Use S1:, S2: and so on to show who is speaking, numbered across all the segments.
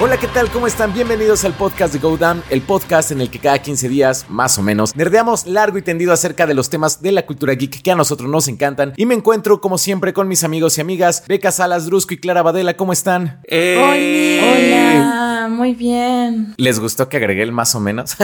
S1: Hola, ¿qué tal? ¿Cómo están? Bienvenidos al podcast de GoDam, el podcast en el que cada 15 días, más o menos, nerdeamos largo y tendido acerca de los temas de la cultura geek que a nosotros nos encantan. Y me encuentro, como siempre, con mis amigos y amigas, Beca Salas, Drusco y Clara Badela. ¿Cómo están?
S2: ¡Eh!
S3: Hola, muy bien.
S1: ¿Les gustó que agregué el más o menos?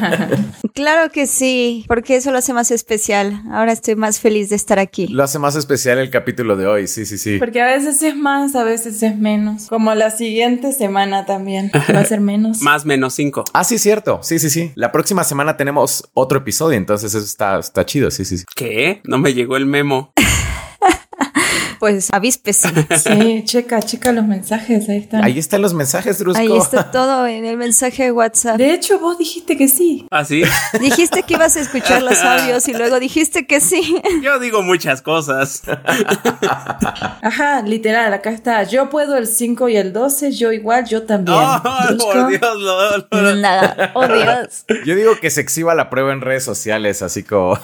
S3: claro que sí, porque eso lo hace más especial. Ahora estoy más feliz de estar aquí.
S1: Lo hace más especial el capítulo de hoy, sí, sí, sí.
S2: Porque a veces es más, a veces es menos. Como la siguiente semana también. Va a ser menos.
S4: Más menos cinco.
S1: Ah, sí, cierto. Sí, sí, sí. La próxima semana tenemos otro episodio, entonces eso está, está chido, sí, sí, sí.
S4: ¿Qué? No me llegó el memo.
S3: pues avíspese.
S2: Sí, checa, checa los mensajes, ahí están.
S1: Ahí están los mensajes, Drusco.
S3: Ahí está todo en el mensaje de WhatsApp.
S2: De hecho, vos dijiste que sí.
S4: ¿Ah, sí?
S3: Dijiste que ibas a escuchar los audios y luego dijiste que sí.
S4: Yo digo muchas cosas.
S2: Ajá, literal, acá está. Yo puedo el 5 y el 12, yo igual, yo también.
S4: Oh, por Dios, lo, lo-
S3: Nada. Oh, Dios.
S1: Yo digo que se exhiba la prueba en redes sociales, así como...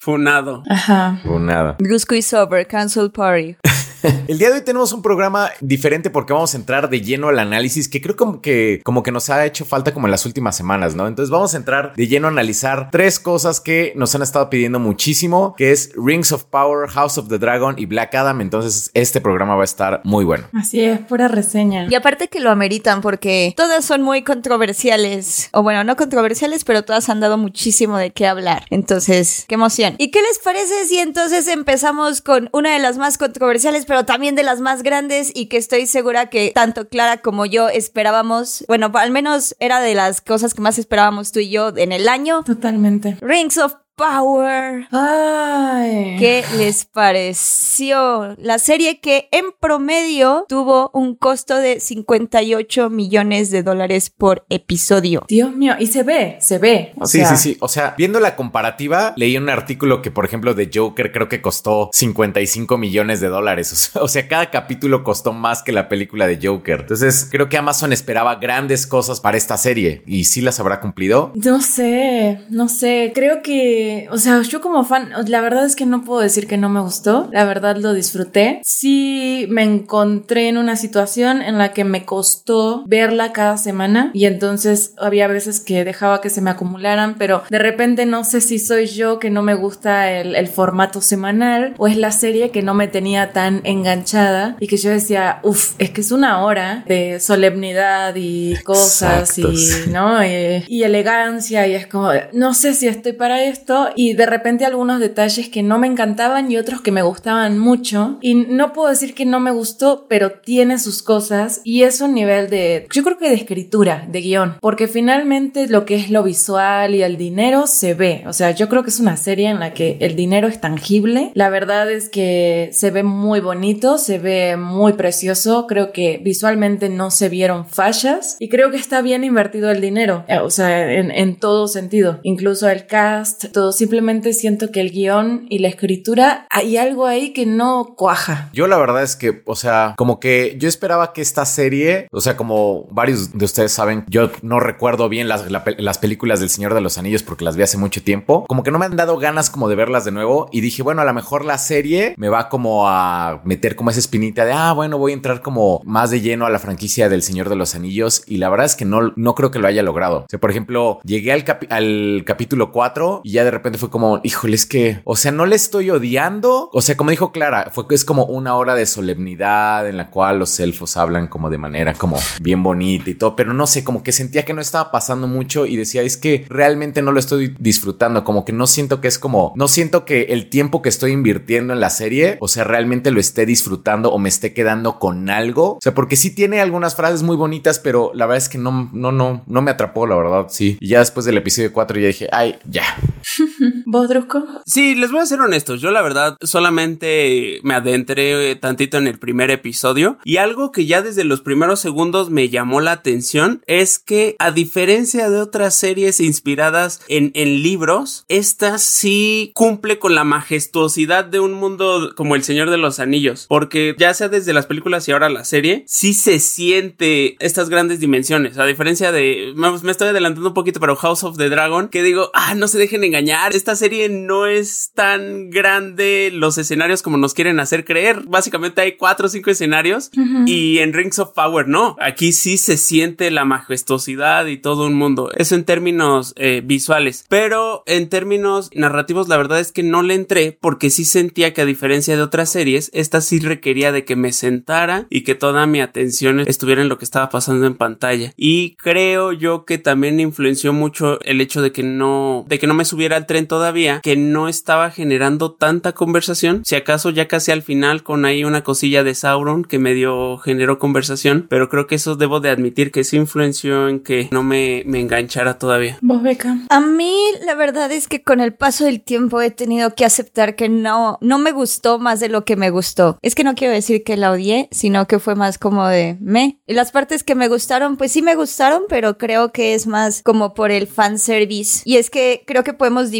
S4: Funado.
S2: Ajá.
S1: o nada.
S3: Brusco y Sober, Cancel Party.
S1: El día de hoy tenemos un programa diferente porque vamos a entrar de lleno al análisis que creo como que, como que nos ha hecho falta como en las últimas semanas, ¿no? Entonces vamos a entrar de lleno a analizar tres cosas que nos han estado pidiendo muchísimo, que es Rings of Power, House of the Dragon y Black Adam. Entonces este programa va a estar muy bueno.
S2: Así es, pura reseña.
S3: Y aparte que lo ameritan porque todas son muy controversiales. O bueno, no controversiales, pero todas han dado muchísimo de qué hablar. Entonces, qué emoción. ¿Y qué les parece si entonces empezamos con una de las más controversiales, pero también de las más grandes y que estoy segura que tanto Clara como yo esperábamos? Bueno, al menos era de las cosas que más esperábamos tú y yo en el año.
S2: Totalmente.
S3: Rings of Power.
S2: Ay.
S3: ¿Qué les pareció? La serie que en promedio tuvo un costo de 58 millones de dólares por episodio.
S2: Dios mío, y se ve, se ve. O
S1: sí,
S2: sea,
S1: sí, sí. O sea, viendo la comparativa, leí un artículo que, por ejemplo, de Joker creo que costó 55 millones de dólares. O sea, o sea, cada capítulo costó más que la película de Joker. Entonces, creo que Amazon esperaba grandes cosas para esta serie y sí las habrá cumplido.
S2: No sé, no sé, creo que, o sea, yo como fan, la verdad es que no puedo decir que no me gustó, la verdad lo disfruté. Sí me encontré en una situación en la que me costó verla cada semana y entonces había veces que dejaba que se me acumularan, pero de repente no sé si soy yo que no me gusta el, el formato semanal o es la serie que no me tenía tan enganchada y que yo decía, uff, es que es una hora de solemnidad y cosas
S1: Exacto,
S2: y. ¿no? Eh, y elegancia y es como, no sé si estoy para esto y de repente algunos detalles que no me encantaban y otros que me gustaban mucho. Y no puedo decir que no me gustó, pero tiene sus cosas y es un nivel de, yo creo que de escritura, de guion, porque finalmente lo que es lo visual y el dinero se ve, o sea, yo creo que es una serie en la que el dinero es tangible, la verdad es que se ve muy bonito, se ve muy precioso, creo que visualmente no se vieron fallas y creo que está bien invertido el dinero, eh, o sea, en, en todo sentido, incluso el cast, simplemente siento que el guion y la escritura hay algo ahí que no cuaja.
S1: Yo la verdad es que, o sea, como que yo esperaba que esta serie, o sea, como varios de ustedes saben, yo no recuerdo bien las, las películas del Señor de los Anillos porque las vi hace mucho tiempo, como que no me han dado ganas como de verlas de nuevo y dije, bueno, a lo mejor la serie me va como a meter como esa espinita de, ah, bueno, voy a entrar como más de lleno a la franquicia del Señor de los Anillos y la verdad es que no, no creo que lo haya logrado. O sea, por ejemplo, llegué al, capi- al capítulo 4 y ya de repente fue como, híjole, es que, o sea, no le estoy odiando. O sea, como dijo Clara, fue que es como una hora de solemnidad en la cual los elfos hablan como de manera como bien bonita y todo, pero no sé, como que sentía que no estaba pasando mucho y decía, es que realmente no lo estoy disfrutando, como que no siento que es como, no siento que el tiempo que estoy invirtiendo en la serie, o sea, realmente lo esté disfrutando o me esté quedando con algo. O sea, porque sí tiene algunas frases muy bonitas, pero la verdad es que no, no, no, no me atrapó, la verdad, sí. Y ya después del episodio 4 ya dije, ay, ya.
S2: 哼 哼 ¿Vos?
S4: Sí, les voy a ser honestos. Yo, la verdad, solamente me adentré tantito en el primer episodio. Y algo que ya desde los primeros segundos me llamó la atención es que, a diferencia de otras series inspiradas en, en libros, esta sí cumple con la majestuosidad de un mundo como El Señor de los Anillos. Porque ya sea desde las películas y ahora la serie, sí se siente estas grandes dimensiones. A diferencia de. Me, me estoy adelantando un poquito, pero House of the Dragon, que digo, ah, no se dejen engañar. Esta serie no es tan grande los escenarios como nos quieren hacer creer. Básicamente hay cuatro o cinco escenarios y en Rings of Power no. Aquí sí se siente la majestuosidad y todo un mundo. Eso en términos eh, visuales. Pero en términos narrativos, la verdad es que no le entré porque sí sentía que a diferencia de otras series, esta sí requería de que me sentara y que toda mi atención estuviera en lo que estaba pasando en pantalla. Y creo yo que también influenció mucho el hecho de que no, de que no me subiera al tren todavía, que no estaba generando tanta conversación. Si acaso ya casi al final con ahí una cosilla de Sauron que medio generó conversación, pero creo que eso debo de admitir que sí influenció en que no me, me enganchara todavía.
S2: ¿Vos, Beca?
S3: A mí la verdad es que con el paso del tiempo he tenido que aceptar que no, no me gustó más de lo que me gustó. Es que no quiero decir que la odié, sino que fue más como de me. Y las partes que me gustaron, pues sí me gustaron, pero creo que es más como por el fanservice. Y es que creo que podemos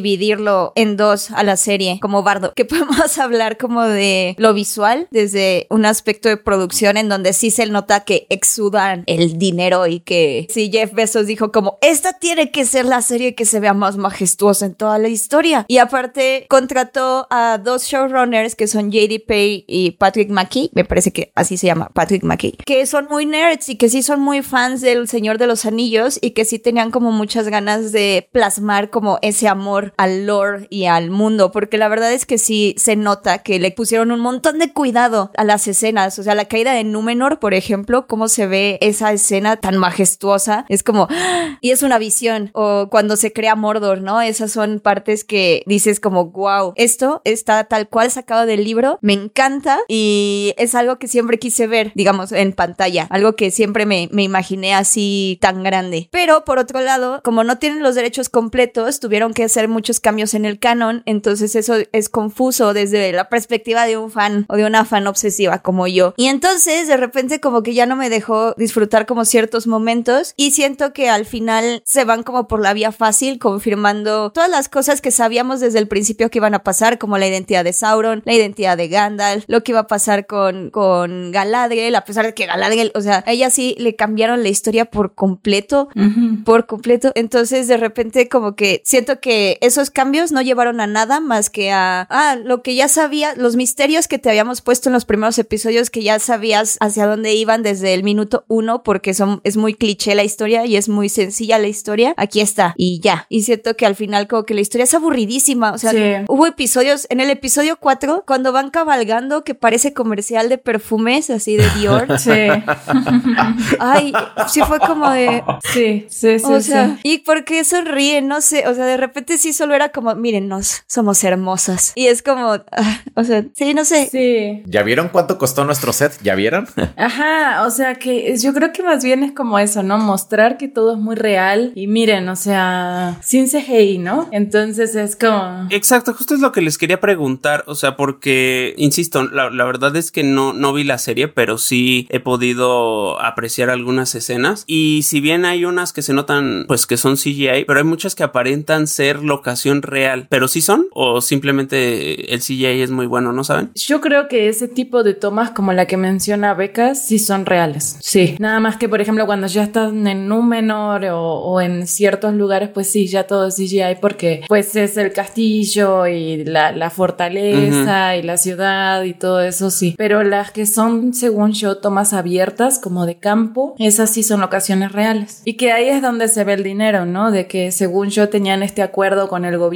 S3: en dos a la serie, como Bardo, que podemos hablar como de lo visual desde un aspecto de producción en donde sí se nota que exudan el dinero y que si Jeff Bezos dijo como esta tiene que ser la serie que se vea más majestuosa en toda la historia. Y aparte contrató a dos showrunners que son JD Pay y Patrick McKee, me parece que así se llama, Patrick McKee, que son muy nerds y que sí son muy fans del Señor de los Anillos y que sí tenían como muchas ganas de plasmar como ese amor al lore y al mundo, porque la verdad es que sí se nota que le pusieron un montón de cuidado a las escenas, o sea, la caída de Númenor, por ejemplo, cómo se ve esa escena tan majestuosa, es como, y es una visión, o cuando se crea Mordor, ¿no? Esas son partes que dices como, wow, esto está tal cual sacado del libro, me encanta y es algo que siempre quise ver, digamos, en pantalla, algo que siempre me, me imaginé así tan grande. Pero por otro lado, como no tienen los derechos completos, tuvieron que hacer muchos cambios en el canon, entonces eso es confuso desde la perspectiva de un fan o de una fan obsesiva como yo. Y entonces de repente como que ya no me dejó disfrutar como ciertos momentos y siento que al final se van como por la vía fácil confirmando todas las cosas que sabíamos desde el principio que iban a pasar como la identidad de Sauron, la identidad de Gandalf, lo que iba a pasar con, con Galadriel, a pesar de que Galadriel, o sea, a ella sí le cambiaron la historia por completo, por completo. Entonces de repente como que siento que esos cambios no llevaron a nada más que a, ah, lo que ya sabía, los misterios que te habíamos puesto en los primeros episodios que ya sabías hacia dónde iban desde el minuto uno porque son, es muy cliché la historia y es muy sencilla la historia. Aquí está y ya. Y siento que al final como que la historia es aburridísima. O sea,
S2: Sí.
S3: hubo episodios, en el episodio 4, cuando van cabalgando que parece comercial de perfumes así de Dior.
S2: Sí,
S3: Ay, sí fue como de,
S2: sí, sí, sí.
S3: o sea,
S2: sí.
S3: ¿y por qué sonríen? No sé, o sea, de repente sí solo era como, mírennos, somos hermosas. Y es como, ah, o sea, sí, no sé.
S2: Sí.
S1: ¿Ya vieron cuánto costó nuestro set? ¿Ya vieron?
S2: Ajá, o sea que yo creo que más bien es como eso, ¿no? Mostrar que todo es muy real y miren, o sea, sin CGI, ¿no? Entonces es como...
S4: Exacto, justo es lo que les quería preguntar, o sea, porque, insisto, la, la verdad es que no, no vi la serie, pero sí he podido apreciar algunas escenas y si bien hay unas que se notan, pues que son CGI, pero hay muchas que aparentan ser locación real, pero sí son o simplemente el CGI es muy bueno, ¿no saben?
S2: Yo creo que ese tipo de tomas como la que menciona Becas sí son reales. Sí. Nada más que, por ejemplo, cuando ya están en Númenor o, o en ciertos lugares, pues sí, ya todo es CGI porque pues es el castillo y la, la fortaleza y la ciudad y todo eso, sí. Pero las que son, según yo, tomas abiertas como de campo, esas sí son locaciones reales. Y que ahí es donde se ve el dinero, ¿no? De que según yo tenían este acuerdo con el gobierno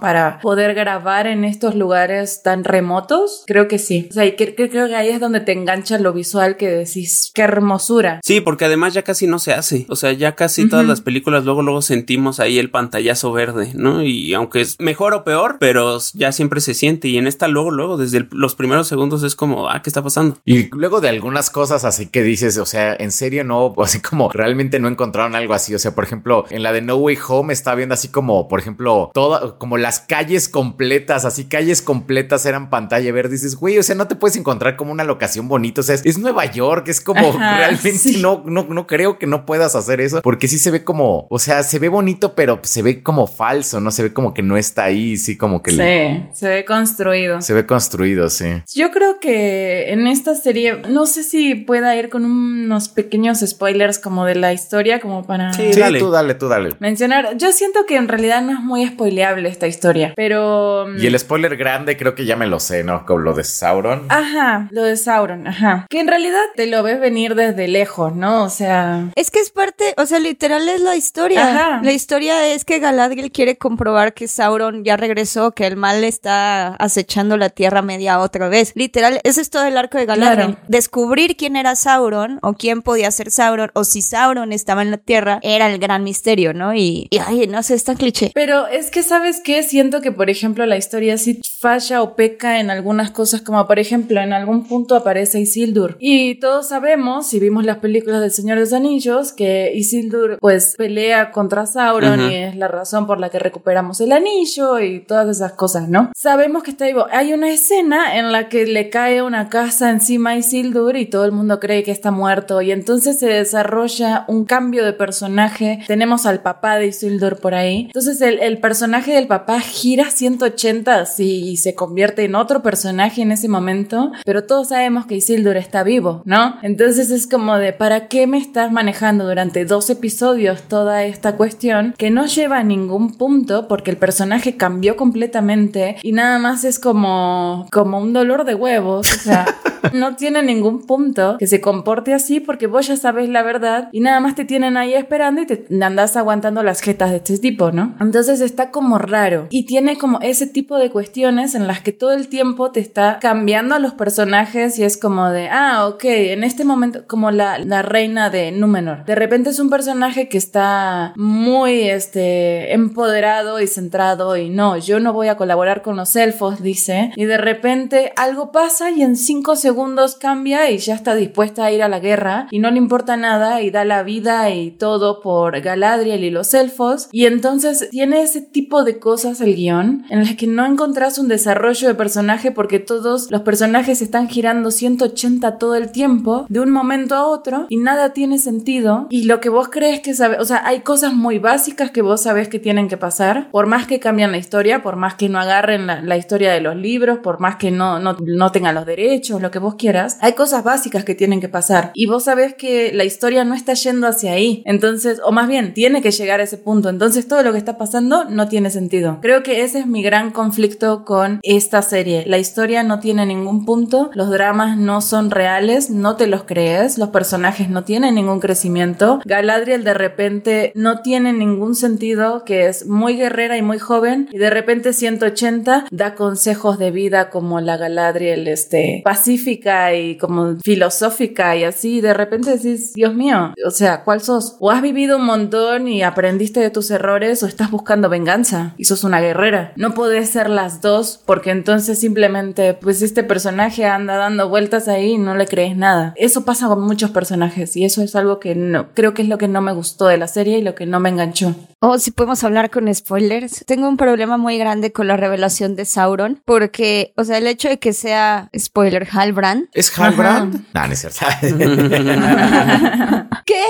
S2: para poder grabar en estos lugares tan remotos. Creo que sí. O sea, y que- que- creo que ahí es donde te engancha lo visual que decís, qué hermosura.
S4: Sí, porque además ya casi no se hace. O sea, ya casi todas las películas luego luego sentimos ahí el pantallazo verde, ¿no? Y aunque es mejor o peor, pero ya siempre se siente. Y en esta luego luego desde el- los primeros segundos es como, ah, ¿qué está pasando?
S1: Y luego de algunas cosas así que dices, o sea, en serio no, o así como realmente no encontraron algo así. O sea, por ejemplo, en la de No Way Home estaba viendo así como, por ejemplo, toda, como las calles completas, así calles completas eran pantalla verde. Dices, güey, o sea, no te puedes encontrar como una locación bonita. O sea, es, es Nueva York, es como
S2: Ajá,
S1: realmente
S2: sí.
S1: no, no, no creo que no puedas hacer eso porque sí se ve como, o sea, se ve bonito, pero se ve como falso, no se ve como que no está ahí, sí, como que le-
S2: Sí, se ve construido.
S1: se ve construido, sí.
S2: Yo creo que en esta serie, no sé si pueda ir con unos pequeños spoilers como de la historia, como para
S4: Sí.
S1: Sí,
S4: dale.
S1: tú dale, tú dale.
S2: mencionar. Yo siento que en realidad no es muy spoileable viable esta historia. Pero...
S1: Y el spoiler grande creo que ya me lo sé, ¿no? Con lo de Sauron.
S2: Ajá, lo de Sauron, ajá. Que en realidad te lo ves venir desde lejos, ¿no? O sea...
S3: Es que es parte, o sea, literal es la historia.
S2: Ajá.
S3: La historia es que Galadriel quiere comprobar que Sauron ya regresó, que el mal está acechando la Tierra Media otra vez. Literal, ese es todo el arco de Galadriel.
S2: Claro.
S3: Descubrir quién era Sauron o quién podía ser Sauron o si Sauron estaba en la Tierra era el gran misterio, ¿no? Y, y ay, no sé, es tan cliché.
S2: Pero es que, ¿sabes qué? Siento que, por ejemplo, la historia sí falla o peca en algunas cosas, como por ejemplo, en algún punto aparece Isildur. Y todos sabemos, si vimos las películas del Señor de los Anillos, que Isildur, pues, pelea contra Sauron y es la razón por la que recuperamos el anillo y todas esas cosas, ¿no? Sabemos que está vivo. Hay una escena en la que le cae una casa encima a Isildur y todo el mundo cree que está muerto y entonces se desarrolla un cambio de personaje. Tenemos al papá de Isildur por ahí. Entonces el, el personaje del papá gira 180 así y se convierte en otro personaje en ese momento, pero todos sabemos que Isildur está vivo, ¿no? Entonces es como de, ¿para qué me estás manejando durante dos episodios toda esta cuestión que no lleva a ningún punto porque el personaje cambió completamente y nada más es como, como un dolor de huevos, o sea... No tiene ningún punto que se comporte así porque vos ya sabes la verdad y nada más te tienen ahí esperando y te andas aguantando las jetas de este tipo, ¿no? Entonces está como raro y tiene como ese tipo de cuestiones en las que todo el tiempo te está cambiando a los personajes y es como de, ah, ok, en este momento como la, la reina de Númenor. De repente es un personaje que está muy, este, empoderado y centrado y no, yo no voy a colaborar con los elfos, dice, y de repente algo pasa y en cinco segundos cambia y ya está dispuesta a ir a la guerra y no le importa nada y da la vida y todo por Galadriel y los elfos y entonces tiene ese tipo de cosas el guion en las que no encontrás un desarrollo de personaje porque todos los personajes están girando 180 todo el tiempo de un momento a otro y nada tiene sentido. Y lo que vos crees que sabes, o sea, hay cosas muy básicas que vos sabés que tienen que pasar, por más que cambien la historia, por más que no agarren la, la historia de los libros, por más que no, no, no tengan los derechos, lo que vos quieras, hay cosas básicas que tienen que pasar. Y vos sabés que la historia no está yendo hacia ahí, entonces, o más bien, tiene que llegar a ese punto, entonces todo lo que está pasando no tiene sentido. Creo que ese es mi gran conflicto con esta serie, la historia no tiene ningún punto, los dramas no son reales, no te los crees, los personajes no tienen ningún crecimiento, Galadriel de repente no tiene ningún sentido, que es muy guerrera y muy joven, y de repente 180 da consejos de vida como la Galadriel este, pacífica y como filosófica y así, y de repente decís, Dios mío, o sea, ¿cuál sos? O has vivido un montón y aprendiste de tus errores o estás buscando venganza y sos una guerrera. No podés ser las dos porque entonces simplemente, pues este personaje anda dando vueltas ahí y no le crees nada. Eso pasa con muchos personajes y eso es algo que no, creo que es lo que no me gustó de la serie y lo que no me enganchó.
S3: O si podemos hablar con spoilers. Tengo un problema muy grande con la revelación de Sauron, porque, o sea, el hecho de que sea spoiler Halbrand.
S1: ¿Es Halbrand? No, no es cierto.
S3: ¿Qué?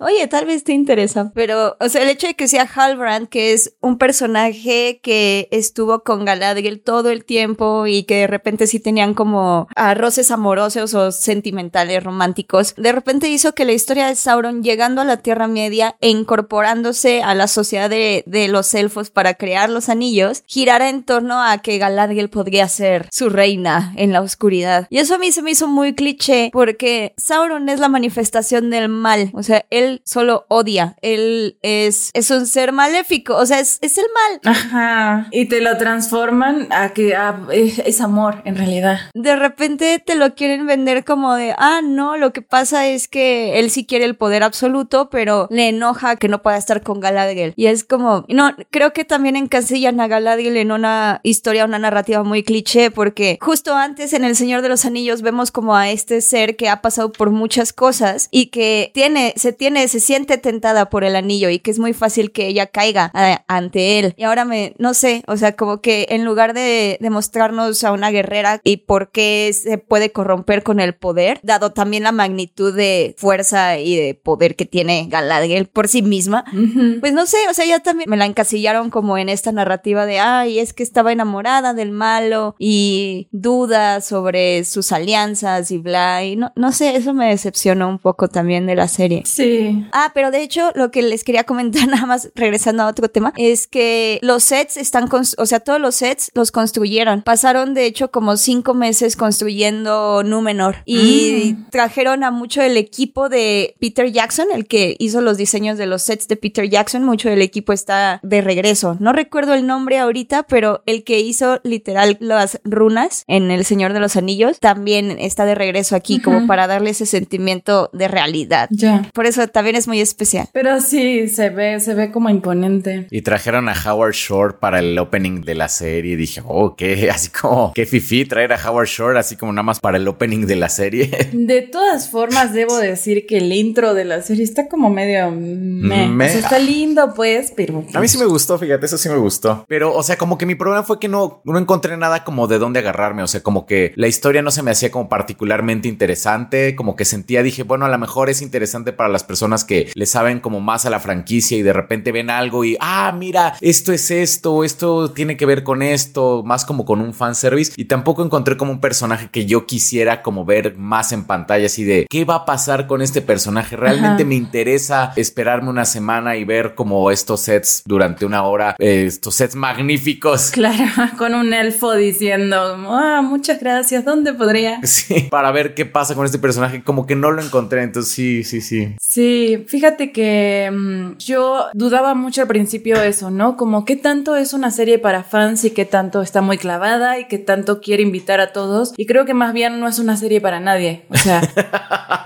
S3: Oye, tal vez te interesa, pero, o sea, el hecho de que sea Halbrand, que es un personaje que estuvo con Galadriel todo el tiempo y que de repente sí tenían como ah, roces amorosos o sentimentales, románticos, de repente hizo que la historia de Sauron llegando a la Tierra Media e incorporándose a la sociedad de, de los elfos para crear los anillos, girara en torno a que Galadriel podría ser su reina en la oscuridad. Y eso a mí se me hizo muy cliché porque Sauron es la manifestación del mal, o sea, él solo odia, él es, es un ser maléfico, o sea, es, es el mal.
S2: Ajá. Y te lo transforman a que es, es amor en realidad.
S3: De repente te lo quieren vender como de, ah, no, lo que pasa es que él sí quiere el poder absoluto, pero le enoja que no pueda estar con Galadriel. Y es como, no, creo que también encasillan a Galadriel en una historia, una narrativa muy cliché, porque justo antes en El Señor de los Anillos vemos como a este ser que ha pasado por muchas cosas y que tiene, se tiene, se siente tentada por el anillo y que es muy fácil que ella caiga eh, ante él. Y ahora me, no sé, o sea, como que en lugar de demostrarnos a una guerrera y por qué se puede corromper con el poder, dado también la magnitud de fuerza y de poder que tiene Galadriel por sí misma, pues no sé, sé, o sea, ya también me la encasillaron como en esta narrativa de, ay, es que estaba enamorada del malo y dudas sobre sus alianzas y bla, y no, no sé, eso me decepcionó un poco también de la serie.
S2: Sí.
S3: Ah, pero de hecho, lo que les quería comentar nada más, regresando a otro tema, es que los sets están, o sea, todos los sets los construyeron. Pasaron, de hecho, como cinco meses construyendo Númenor y
S2: Mm.
S3: trajeron a mucho el equipo de Peter Jackson, el que hizo los diseños de los sets de Peter Jackson. Mucho del equipo está de regreso. No recuerdo el nombre ahorita, pero el que hizo literal las runas en El Señor de los Anillos también está de regreso aquí, como para darle ese sentimiento de realidad.
S2: Ya.
S3: Por eso también es muy especial.
S2: Pero sí, se ve, se ve como imponente.
S1: Y trajeron a Howard Shore para el opening de la serie. Y dije, oh, qué, así como, qué fifi traer a Howard Shore, así como nada más para el opening de la serie.
S2: De todas formas, debo decir que el intro de la serie está como medio meh. O sea, está lindo, pues, pero.
S1: A mí sí me gustó, fíjate, eso sí me gustó. Pero, o sea, como que mi problema fue que no, no encontré nada como de dónde agarrarme. O sea, como que la historia no se me hacía como particularmente interesante. Como que sentía, dije, bueno, a lo mejor es interesante para las personas que le saben como más a la franquicia y de repente ven algo y, ah, mira, esto es esto, esto tiene que ver con esto, más como con un fanservice. Y tampoco encontré como un personaje que yo quisiera como ver más en pantalla, así de, ¿qué va a pasar con este personaje? Realmente
S2: Ajá.
S1: me interesa esperarme una semana y ver como estos sets durante una hora, eh, estos sets magníficos.
S2: Claro, con un elfo diciendo, ah, muchas gracias, ¿dónde podría?
S1: Sí, para ver qué pasa con este personaje, como que no lo encontré, entonces sí, sí, sí.
S2: Sí, fíjate que mm, yo dudaba mucho al principio eso, ¿no? Como qué tanto es una serie para fans y qué tanto está muy clavada y qué tanto quiere invitar a todos. Y creo que más bien no es una serie para nadie. O sea,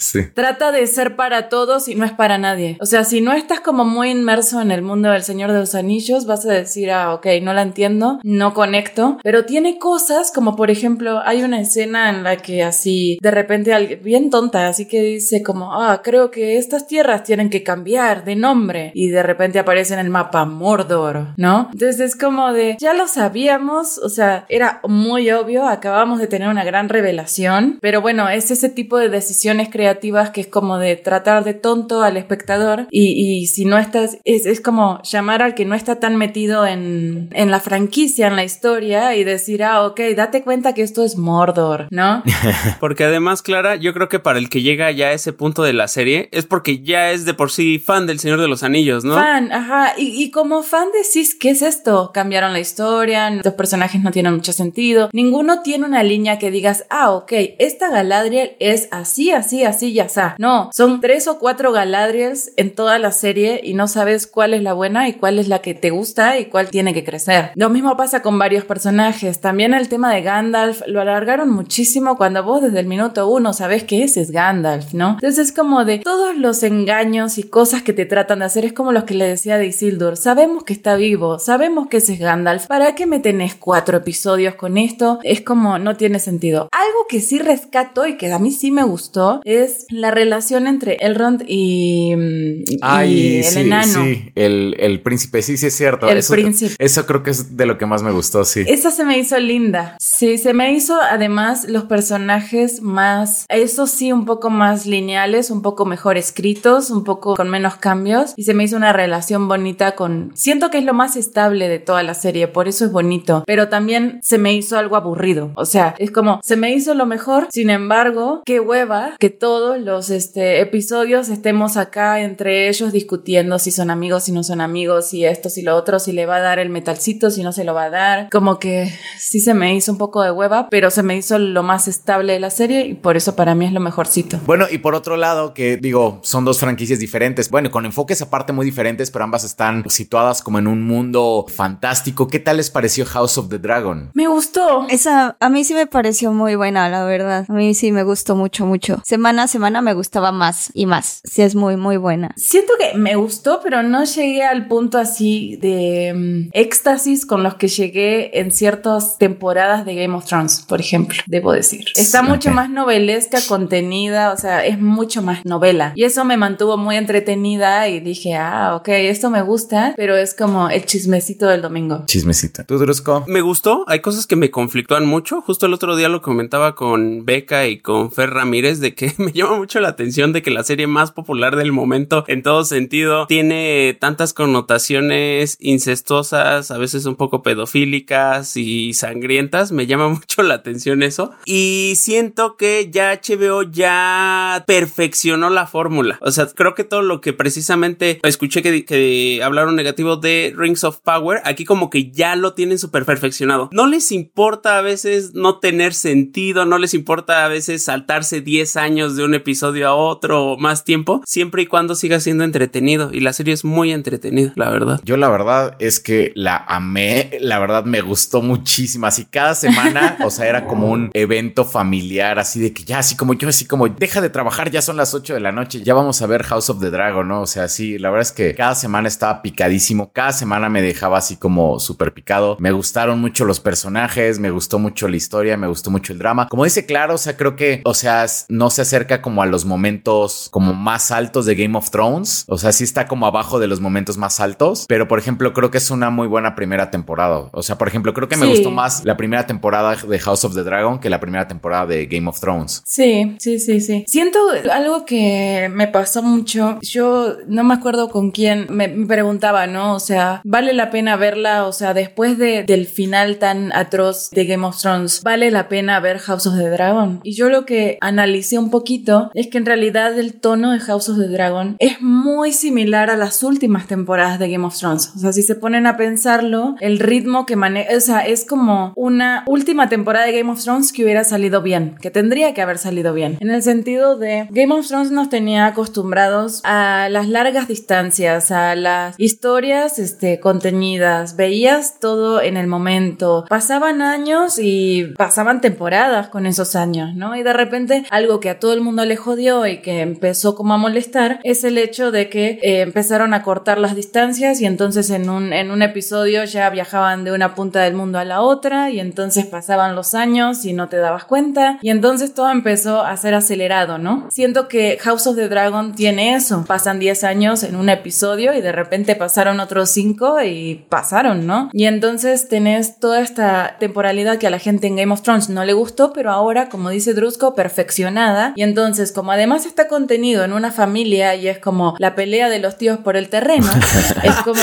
S1: Sí.
S2: trata de ser para todos y no es para nadie. O sea, si no estás como muy inmerso en el mundo del Señor de los Anillos, vas a decir, ah, ok, no la entiendo, no conecto. Pero tiene cosas como, por ejemplo, hay una escena en la que así, de repente, alguien, bien tonta, así que dice como, ah, creo que estas tierras tienen que cambiar de nombre. Y de repente aparece en el mapa Mordor, ¿no? Entonces es como de, ya lo sabíamos, o sea, era muy obvio, acabamos de tener una gran revelación, pero bueno, es ese tipo de decisiones creativas que es como de tratar de tonto al espectador y, y si no estás, es, es como llamar al que no está tan metido en, en la franquicia, en la historia y decir, ah, ok, date cuenta que esto es Mordor, ¿no?
S4: Porque además, Clara, yo creo que para el que llega ya a ese punto de la serie es porque ya es de por sí fan del Señor de los Anillos, ¿no?
S2: Fan, ajá. Y, y como fan decís, ¿qué es esto? Cambiaron la historia, los personajes no tienen mucho sentido. Ninguno tiene una línea que digas, ah, ok, esta Galadriel es así, así, así y así. No, son tres o cuatro Galadriels en toda la serie y no sabes cuál es la buena y cuál es la que te gusta y cuál tiene que crecer. Lo mismo pasa con varios personajes. También el tema de Gandalf lo alargaron muchísimo cuando vos desde el minuto uno sabes que ese es Gandalf, ¿no? Entonces es como de todos los engaños y cosas que te tratan de hacer es como los que le decía de Isildur. Sabemos que está vivo, sabemos que ese es Gandalf. ¿Para qué me tenés cuatro episodios con esto? Es como no tiene sentido. Algo que sí rescato y que a mí sí me gustó es la relación entre Elrond y, y
S1: Ay,
S2: el
S1: sí,
S2: enano.
S1: sí, el, el príncipe, sí, sí es cierto.
S2: El
S1: eso,
S2: príncipe.
S1: Eso creo que es de lo que más me gustó, sí.
S2: Esa se me hizo linda. Sí, se me hizo además los personajes más, eso sí, un poco más lineales, un poco mejor escritos, un poco con menos cambios. Y se me hizo una relación bonita con... Siento que es lo más estable de toda la serie, por eso es bonito. Pero también se me hizo algo aburrido. O sea, es como, se me hizo lo mejor, sin embargo, qué hueva que todos los este, episodios estemos acá entre ellos discutiendo si son amigos, si no son amigos, si esto, si lo otro, si le va a dar el metalcito, si no se lo va a dar. Como que sí se me hizo un poco de hueva, pero se me hizo lo más estable de la serie y por eso para mí es lo mejorcito.
S1: Bueno, y por otro lado, que digo, son dos franquicias diferentes, bueno, con enfoques aparte muy diferentes, pero ambas están situadas como en un mundo fantástico. ¿Qué tal les pareció House of the Dragon?
S2: Me gustó.
S3: Esa a mí sí me pareció muy buena, la verdad. A mí sí me gustó mucho, mucho. Semana a semana me gustaba más y más. Sí es muy, muy buena.
S2: Siento que me gustó, pero no llegué al punto así de mm, éxtasis con los que llegué en ciertas temporadas de Game of Thrones, por ejemplo, debo decir. Está mucho más novelesca, contenida, o sea, es mucho más novela. Y eso me mantuvo muy entretenida y dije, ah, ok, esto me gusta, pero es como el chismecito del domingo.
S1: Chismecita. ¿Tú, Drusco?
S4: Me gustó, hay cosas que me conflictúan mucho. Justo el otro día lo comentaba con Beca y con Fer Ramírez de que me me llama mucho la atención de que la serie más popular del momento en todo sentido tiene tantas connotaciones incestuosas, a veces un poco pedofílicas y sangrientas. Me llama mucho la atención eso. Y siento que ya HBO ya perfeccionó la fórmula. O sea, creo que todo lo que precisamente escuché que, que hablaron negativo de Rings of Power, aquí como que ya lo tienen súper perfeccionado. No les importa a veces no tener sentido, no les importa a veces saltarse 10 años de un episodio a otro o más tiempo, siempre y cuando siga siendo entretenido. Y la serie es muy entretenida, la verdad.
S1: Yo la verdad es que la amé, la verdad me gustó muchísimo. Así cada semana, o sea, era como un evento familiar, así de que ya, así como yo, así como deja de trabajar, ya son las 8 de la noche, ya vamos a ver House of the Dragon, ¿no? O sea, sí, la verdad es que cada semana estaba picadísimo, cada semana me dejaba así como súper picado. Me gustaron mucho los personajes, me gustó mucho la historia, me gustó mucho el drama. Como dice Claro, o sea, creo que, o sea, no se acerca como a los momentos como más altos de Game of Thrones. O sea, sí está como abajo de los momentos más altos, pero por ejemplo, creo que es una muy buena primera temporada. O sea, por ejemplo, creo que me gustó más la primera temporada de House of the Dragon que la primera temporada de Game of Thrones.
S2: Sí, sí, sí, sí. Siento algo que me pasó mucho. Yo no me acuerdo con quién me, preguntaba, ¿no? O sea, ¿vale la pena verla? O sea, después de, del final tan atroz de Game of Thrones, ¿vale la pena ver House of the Dragon? Y yo lo que analicé un poquito es que en realidad el tono de House of the Dragon es muy similar a las últimas temporadas de Game of Thrones. O sea, si se ponen a pensarlo, el ritmo que maneja, o sea, es como una última temporada de Game of Thrones que hubiera salido bien, que tendría que haber salido bien. En el sentido de Game of Thrones nos tenía acostumbrados a las largas distancias, a las historias este, contenidas. Veías todo en el momento. Pasaban años y pasaban temporadas con esos años, ¿no? Y de repente algo que a todo el mundo le jodió y que empezó como a molestar es el hecho de que eh, empezaron a cortar las distancias y entonces en un, en un episodio ya viajaban de una punta del mundo a la otra y entonces pasaban los años y no te dabas cuenta y entonces todo empezó a ser acelerado, ¿no? Siento que House of the Dragon tiene eso. Pasan 10 años en un episodio y de repente pasaron otros 5 y pasaron, ¿no? Y entonces tenés toda esta temporalidad que a la gente en Game of Thrones no le gustó, pero ahora, como dice Drusco, perfeccionada. Y entonces, como además está contenido en una familia y es como la pelea de los tíos por el terreno, es como,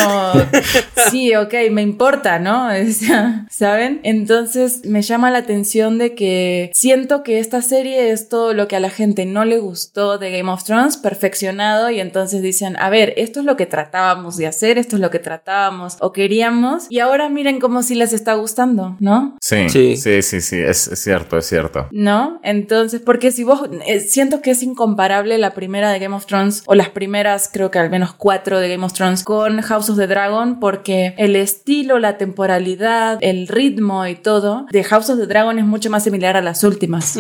S2: sí, ok, me importa, ¿no? ¿Saben? Entonces me llama la atención de que siento que esta serie es todo lo que a la gente no le gustó de Game of Thrones, perfeccionado, y entonces dicen, a ver, esto es lo que tratábamos de hacer, esto es lo que tratábamos o queríamos, y ahora miren cómo si les está gustando, ¿no?
S1: Sí, sí, sí, sí, sí, es, cierto, es cierto.
S2: ¿No? Entonces, porque si vos, eh, siento que es incomparable la primera de Game of Thrones, o las primeras, creo que al menos cuatro de Game of Thrones, con House of the Dragon, porque el estilo, la temporalidad, el ritmo y todo de House of the Dragon es mucho más similar a las últimas.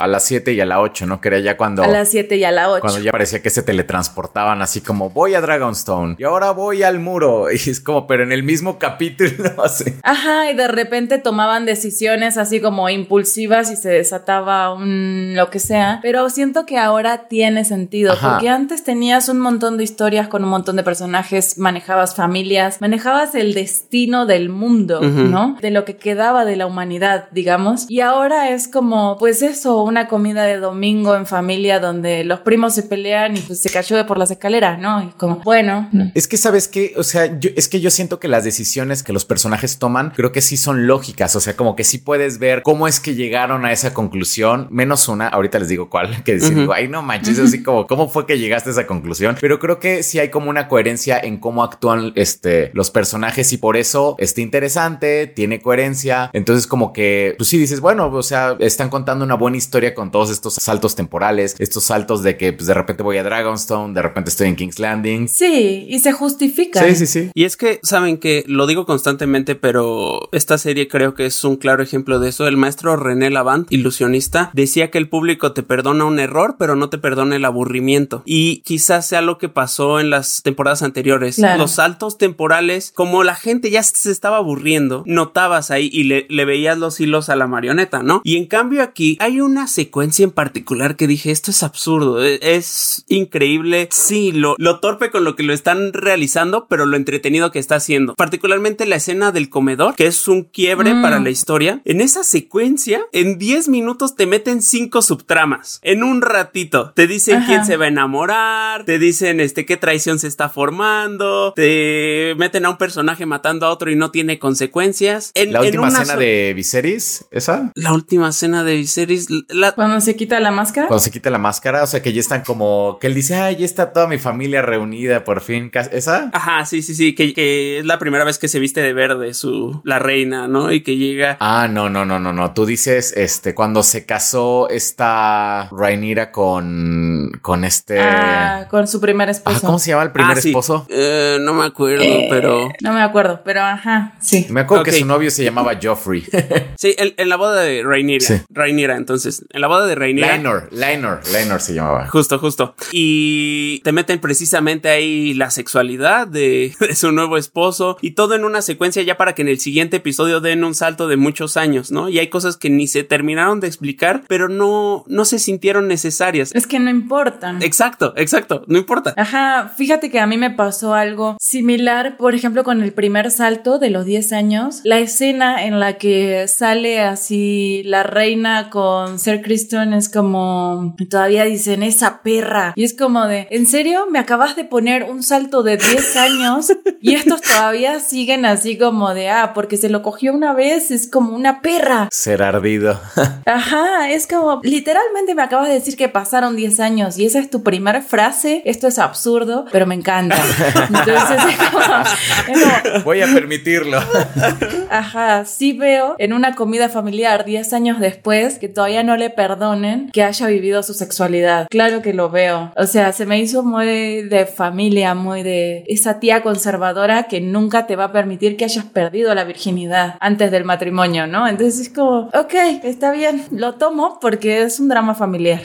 S1: A las 7 y a la 8, ¿no? Que ya cuando...
S2: A las 7 y a la 8.
S1: Cuando ya parecía que se teletransportaban así como voy a Dragonstone y ahora voy al muro. Y es como, pero en el mismo capítulo así.
S2: Ajá, y de repente tomaban decisiones así como impulsivas y se desataba un lo que sea. Pero siento que ahora tiene sentido, porque antes tenías un montón de historias con un montón de personajes, manejabas familias, manejabas el destino del mundo, ¿no? De lo que quedaba de la humanidad, digamos. Y ahora es como, pues eso, una comida de domingo en familia donde los primos se pelean y pues se cayó de por las escaleras, ¿no? Y como, bueno.
S1: Es que sabes que, o sea, yo, es que yo siento que las decisiones que los personajes toman, creo que sí son lógicas, o sea, como que sí puedes ver cómo es que llegaron a esa conclusión, menos una, ahorita les digo cuál, que decir, ay, no manches, así como, ¿cómo fue que llegaste a esa conclusión? Pero creo que sí hay como una coherencia en cómo actúan este, los personajes y por eso está interesante, tiene coherencia, entonces como que, tú sí dices, bueno, o sea, están contando una buena historia con todos estos saltos temporales, estos saltos de que pues, de repente voy a Dragonstone, de repente estoy en King's Landing.
S2: Sí, y se justifica.
S1: Sí, sí, sí.
S4: Y es que saben que lo digo constantemente, pero esta serie creo que es un claro ejemplo de eso. El maestro René Lavant, ilusionista, decía que el público te perdona un error, pero no te perdona el aburrimiento. Y quizás sea lo que pasó en las temporadas anteriores. Los saltos temporales, como la gente ya se estaba aburriendo, notabas ahí y le, le veías los hilos a la marioneta, ¿no? Y en cambio aquí hay una secuencia en particular que dije, esto es absurdo, e, es increíble. Sí, lo, lo torpe con lo que lo están realizando, pero lo entretenido que está haciendo. Particularmente la escena del comedor, que es un quiebre para mm. la historia. En esa secuencia, en 10 minutos te meten cinco subtramas. En un ratito. Te dicen quién se va a enamorar, te dicen este qué traición se está formando, te meten a un personaje matando a otro y no tiene consecuencias.
S1: En, la última escena de Viserys, ¿esa?
S4: La última escena de Viserys.
S2: Cuando se quita la máscara.
S1: Cuando se quita la máscara, o sea que ya están como que él dice, ay, ya está toda mi familia reunida por fin. ¿Esa?
S4: Ajá, sí, sí, sí, que, que es la primera vez que se viste de verde su la reina, ¿no? Y que llega.
S1: Ah, no, no, no, no, no. Tú dices, este, cuando se casó esta Rhaenyra con con este.
S2: Ah, con su primer esposo.
S1: ¿cómo se llama el primer ah, esposo?
S4: Eh, no me acuerdo, eh, pero.
S2: No me acuerdo, pero ajá, sí.
S1: Me acuerdo que su novio se llamaba Joffrey.
S4: sí, en, la boda de Rhaenyra. Sí. Rhaenyra, entonces. En la boda de Rhaenyra.
S1: Laenor, Laenor, Laenor se llamaba.
S4: Justo, justo. Y te meten precisamente ahí la sexualidad de, de su nuevo esposo y todo en una secuencia ya para que en el siguiente episodio den un salto de muchos años, ¿no? Y hay cosas que ni se terminaron de explicar, pero no, no se sintieron necesarias.
S2: Es que no importan.
S4: Exacto, exacto, no importa.
S2: Ajá, fíjate que a mí me pasó algo similar, por ejemplo, con el primer salto de los 10 años, la escena en la que sale así la reina con Sir Kristen es como, todavía dicen esa perra. Y es como de, ¿en serio? ¿Me acabas de poner un salto de 10 años? Y estos todavía siguen así como de, ah, porque se lo cogió una vez, es como una perra.
S1: Ser ardido.
S2: Ajá, es como, literalmente me acabas de decir que pasaron 10 años y esa es tu primera frase. Esto es absurdo, pero me encanta. Entonces es como,
S1: Voy a permitirlo.
S2: Ajá, sí veo en una comida familiar 10 años después que todavía no le perdonen que haya vivido su sexualidad. Claro que lo veo. O sea, se me hizo muy de familia, muy de esa tía conservadora que nunca te va a permitir que hayas perdido la virginidad antes del matrimonio, ¿no? Entonces es como, ok, está bien, lo tomo porque es un drama familiar.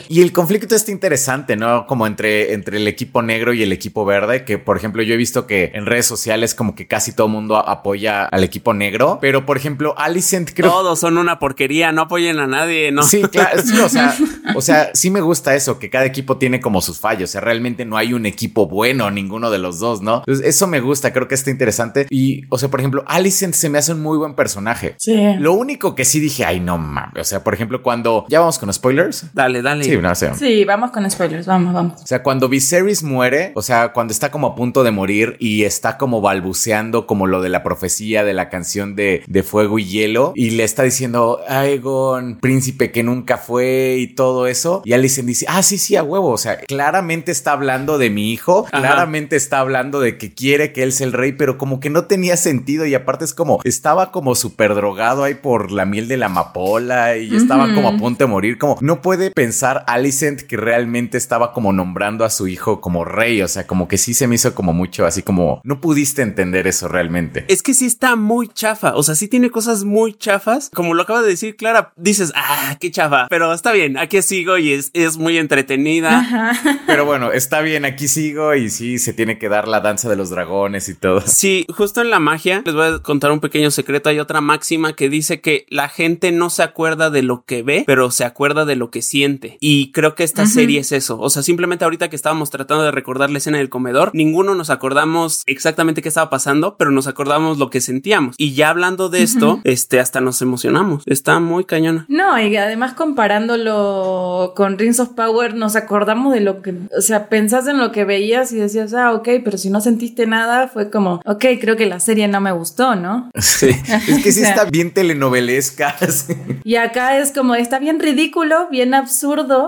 S1: Y el conflicto está interesante, ¿no? Como entre, entre el equipo negro y el equipo verde, que por ejemplo yo he visto que en redes sociales como que casi todo el mundo apoya al equipo negro, pero por ejemplo Alicent creo...
S4: Todos son una porquería, no apoyen a nadie, ¿no?
S1: Sí, claro, sí, o sea, o sea, sí me gusta eso, que cada equipo tiene como sus fallos, o sea, realmente no hay un equipo bueno, ninguno de los dos, ¿no? Entonces, eso me gusta, creo que está interesante. Y, o sea, por ejemplo, Alicent se me hace un muy buen personaje.
S2: Sí.
S1: Lo único que sí dije, ay, no mames. O sea, por ejemplo, cuando ya vamos con spoilers.
S4: Dale, dale.
S1: Sí, no
S2: sé. Sí, vamos con spoilers. Vamos, vamos.
S1: O sea, cuando Viserys muere, o sea, cuando está como a punto de morir y está como balbuceando como lo de la profecía de la canción de, de Fuego y Hielo y le está diciendo, Aegon, príncipe que nunca fue y todo eso. Y Alicent dice, ah, sí, sí, a huevo. O sea, claramente está hablando de mi hijo, claramente está hablando de que quiere que él sea el rey, pero como que no tenía sentido y aparte es como, estaba como súper drogado ahí por la miel de la amapola y estaba como a punto de morir, como no puede pensar Alicent que realmente estaba como nombrando a su hijo como rey, o sea, como que sí se me hizo como mucho así como, no pudiste entender eso realmente.
S4: Es que sí está muy chafa, o sea, sí tiene cosas muy chafas, como lo acaba de decir Clara, dices, ah, qué chafa, pero está bien, aquí sigo y es, es muy entretenida.
S1: Pero bueno, está bien, aquí sigo y sí, se tiene que dar la danza de los dragones y todo.
S4: Sí, justo en la magia, les voy a contar un pequeño secreto. Hay otra máxima que dice que la gente no se acuerda de lo que ve, pero se acuerda de lo que siente. Y creo que esta serie es eso. O sea, simplemente ahorita que estábamos tratando de recordar la escena del comedor, ninguno nos acordamos exactamente qué estaba pasando, pero nos acordamos lo que sentíamos. Y ya hablando de esto, este, hasta nos emocionamos. Está muy cañona.
S2: No, y además comparándolo con Rings of Power, nos acordamos de lo que, o sea, pensás en lo que veías y decías, ah, ok, pero si no sentiste nada, fue como, ok, creo que la serie no me gustó, ¿no?
S1: Sí, es que sí está bien telenovelesca.
S2: Y acá es como, está bien ridículo, bien absurdo,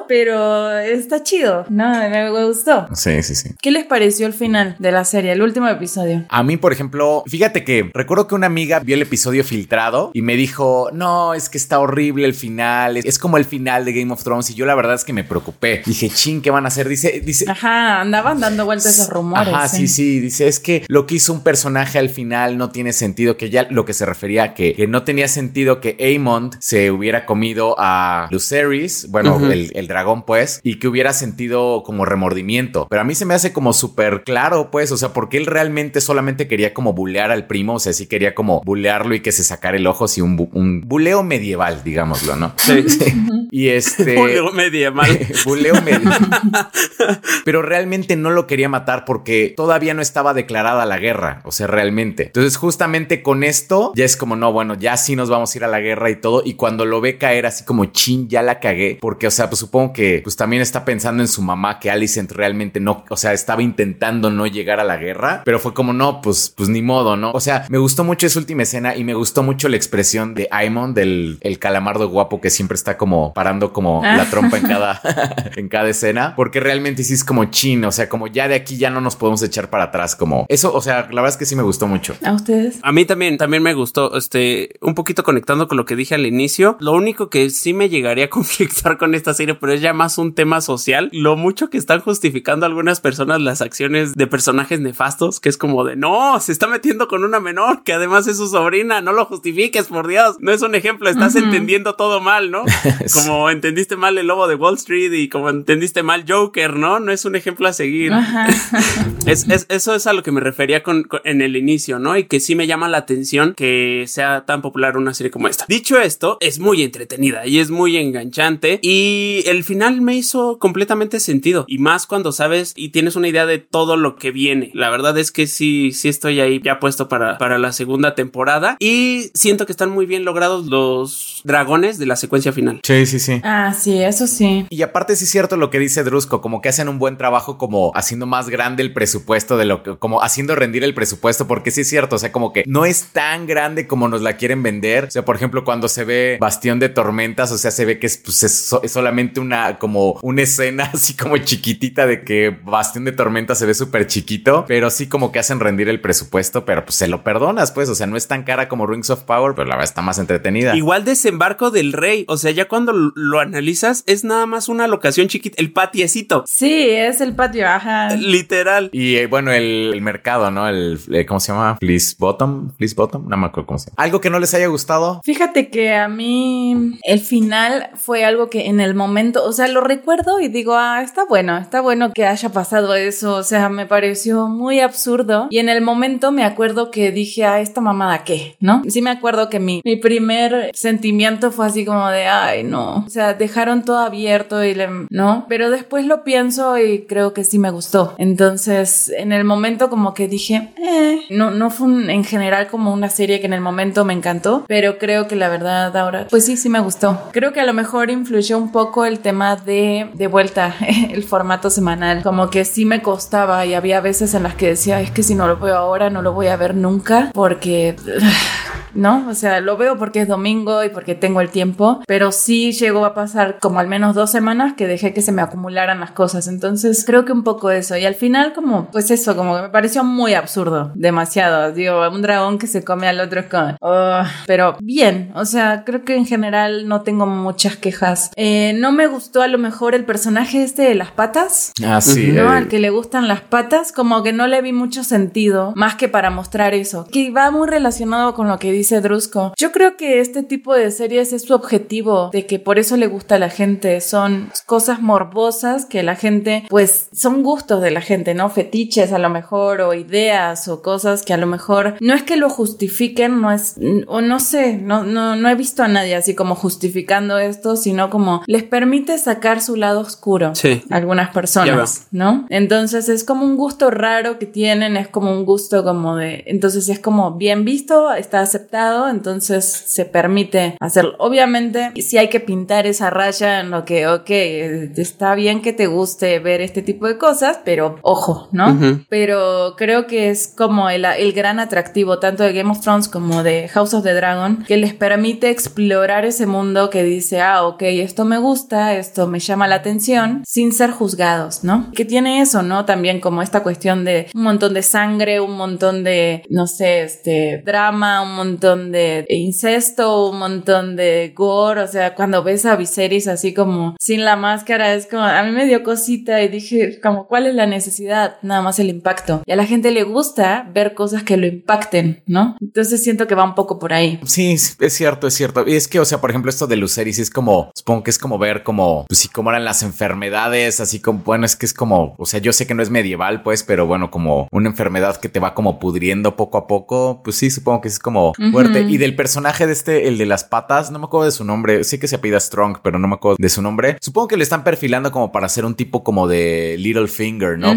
S2: pero está chido, ¿no? Me gustó.
S1: Sí, sí, sí.
S2: ¿Qué les pareció el final de la serie, el último episodio?
S1: A mí, por ejemplo, fíjate que recuerdo que una amiga vio el episodio filtrado y me dijo, no, es que está horrible el final, es como el final de Game of Thrones y yo la verdad es que me preocupé. Dije, ching, ¿qué van a hacer? Dice, dice.
S2: Ajá, andaban dando vueltas esos rumores.
S1: Ajá, sí, sí, dice, es que lo que hizo un personaje al final no tiene sentido, que ya lo que se refería a que, no tenía sentido que Aemond se hubiera comido a Lucerys, bueno, el, el, dragón pues, y que hubiera sentido como remordimiento. Pero a mí se me hace como súper claro pues, o sea, porque él realmente solamente quería como bulear al primo, o sea, sí quería como bulearlo y que se sacara el ojo, así un, un buleo medieval, digámoslo, ¿no? Sí. sí. Y este...
S4: buleo medieval.
S1: buleo medieval. Pero realmente no lo quería matar porque todavía no estaba declarada la guerra, o sea, realmente. Entonces, justamente con esto, ya es como, no, bueno, ya sí nos vamos a ir a la guerra y todo. Y cuando lo ve caer así como chin, ya la cagué, porque porque, o sea, pues supongo que pues también está pensando en su mamá que Alicent realmente no, o sea, estaba intentando no llegar a la guerra, pero fue como no, pues, pues ni modo, ¿no? O sea, me gustó mucho esa última escena y me gustó mucho la expresión de Aemon, del el calamardo guapo que siempre está como parando como la trompa en cada, en cada escena, porque realmente sí es como chin, o sea, como ya de aquí ya no nos podemos echar para atrás, como eso, o sea, la verdad es que sí me gustó mucho.
S2: ¿A ustedes?
S4: A mí también, también me gustó, este, un poquito conectando con lo que dije al inicio, lo único que sí me llegaría a conflictar con esta serie, pero es ya más un tema social, lo mucho que están justificando algunas personas las acciones de personajes nefastos, que es como de, no, se está metiendo con una menor, que además es su sobrina, no lo justifiques, por Dios, no es un ejemplo, estás entendiendo todo mal, ¿no? como entendiste mal el lobo de Wall Street y como entendiste mal Joker, ¿no? No es un ejemplo a seguir. es, eso es a lo que me refería con, en el inicio, ¿no? Y que sí me llama la atención que sea tan popular una serie como esta. Dicho esto, es muy entretenida y es muy enganchante y el final me hizo completamente sentido y más cuando sabes y tienes una idea de todo lo que viene. La verdad es que sí, sí estoy ahí ya puesto para, para la segunda temporada y siento que están muy bien logrados los dragones de la secuencia final.
S1: Sí, sí, sí.
S2: Ah, sí, eso sí.
S1: Y aparte sí es cierto lo que dice Drusco, como que hacen un buen trabajo como haciendo más grande el presupuesto de lo que, como haciendo rendir el presupuesto, porque sí es cierto, o sea, como que no es tan grande como nos la quieren vender. O sea, por ejemplo, cuando se ve Bastión de Tormentas, o sea, se ve que es, pues, es, solamente una, como una escena así como chiquitita de que Bastión de Tormentas se ve súper chiquito, pero sí como que hacen rendir el presupuesto, pero pues se lo perdonas, pues, o sea, no es tan cara como Rings of Power, pero la verdad está más entretenida.
S4: Igual desembarco del rey, o sea, ya cuando lo analizas, es nada más una locación chiquita, el patiecito.
S2: Sí, es el patio, ajá.
S4: Literal.
S1: Y eh, bueno, el, mercado, ¿no? El, eh, ¿cómo se llama? Fleece Bottom, Fleece Bottom, no me acuerdo cómo se llama. ¿Algo que no les haya gustado?
S2: Fíjate que a mí el final fue algo que en el momento, o sea, lo recuerdo y digo, ah, está bueno, está bueno que haya pasado eso, o sea, me pareció muy absurdo y en el momento me acuerdo que dije, ah, esta mamada qué, ¿no? Sí me acuerdo que mi, mi primer sentimiento fue así como de, ay, no, o sea, dejaron todo abierto y le, ¿no? Pero después lo pienso y creo que sí me gustó. Entonces, en el momento como que dije, eh, no, no fue en general como una serie que en el momento me encantó, pero creo que la verdad ahora, pues sí, sí me gustó. Creo que a lo mejor influyó un poco el tema de, de vuelta, el formato semanal, como que sí me costaba y había veces en las que decía, es que si no lo veo ahora, no lo voy a ver nunca, porque... ¿no? O sea, lo veo porque es domingo y porque tengo el tiempo, pero sí llegó a pasar como al menos dos semanas que dejé que se me acumularan las cosas. Entonces, creo que un poco eso. Y al final, como, pues eso, como que me pareció muy absurdo, demasiado. Digo, un dragón que se come al otro con... Oh, pero bien, o sea, creo que en general no tengo muchas quejas. Eh, no me gustó a lo mejor el personaje este de las patas.
S1: Ah, sí.
S2: ¿No? Al que le gustan las patas, como que no le vi mucho sentido, más que para mostrar eso. Que va muy relacionado con lo que dice Drusco. Yo creo que este tipo de series es su objetivo, de que por eso le gusta a la gente. Son cosas morbosas que la gente, pues, son gustos de la gente, ¿no? Fetiches a lo mejor, o ideas, o cosas que a lo mejor no es que lo justifiquen, no es, o no sé, no, no, no he visto a nadie así como justificando esto, sino como les permite sacar su lado oscuro
S4: sí.
S2: a algunas personas, ¿no? Entonces es como un gusto raro que tienen, es como un gusto como de, entonces es como bien visto, está aceptado entonces se permite hacerlo. Obviamente, si hay que pintar esa raya en lo que, ok, está bien que te guste ver este tipo de cosas, pero ojo, ¿no? Pero creo que es como el, el gran atractivo tanto de Game of Thrones como de House of the Dragon, que les permite explorar ese mundo que dice, ah, ok, esto me gusta, esto me llama la atención, sin ser juzgados, ¿no? Que tiene eso, ¿no? También como esta cuestión de un montón de sangre, un montón de, no sé, este, drama, un montón de incesto, un montón de gore, o sea, cuando ves a Viserys así como sin la máscara, es como, a mí me dio cosita y dije, como, ¿cuál es la necesidad? Nada más el impacto. Y a la gente le gusta ver cosas que lo impacten, ¿no? Entonces siento que va un poco por ahí.
S1: Sí, es cierto, es cierto. Y es que, o sea, por ejemplo, esto de Luceris es como, supongo que es como ver como, pues sí, cómo eran las enfermedades, así como, bueno, es que es como, o sea, yo sé que no es medieval, pues, pero bueno, como una enfermedad que te va como pudriendo poco a poco, pues sí, supongo que es como fuerte. Y del personaje de este, el de las patas, no me acuerdo de su nombre. Sí que se apida Strong, pero no me acuerdo de su nombre. Supongo que le están perfilando como para ser un tipo como de Little Finger, ¿no?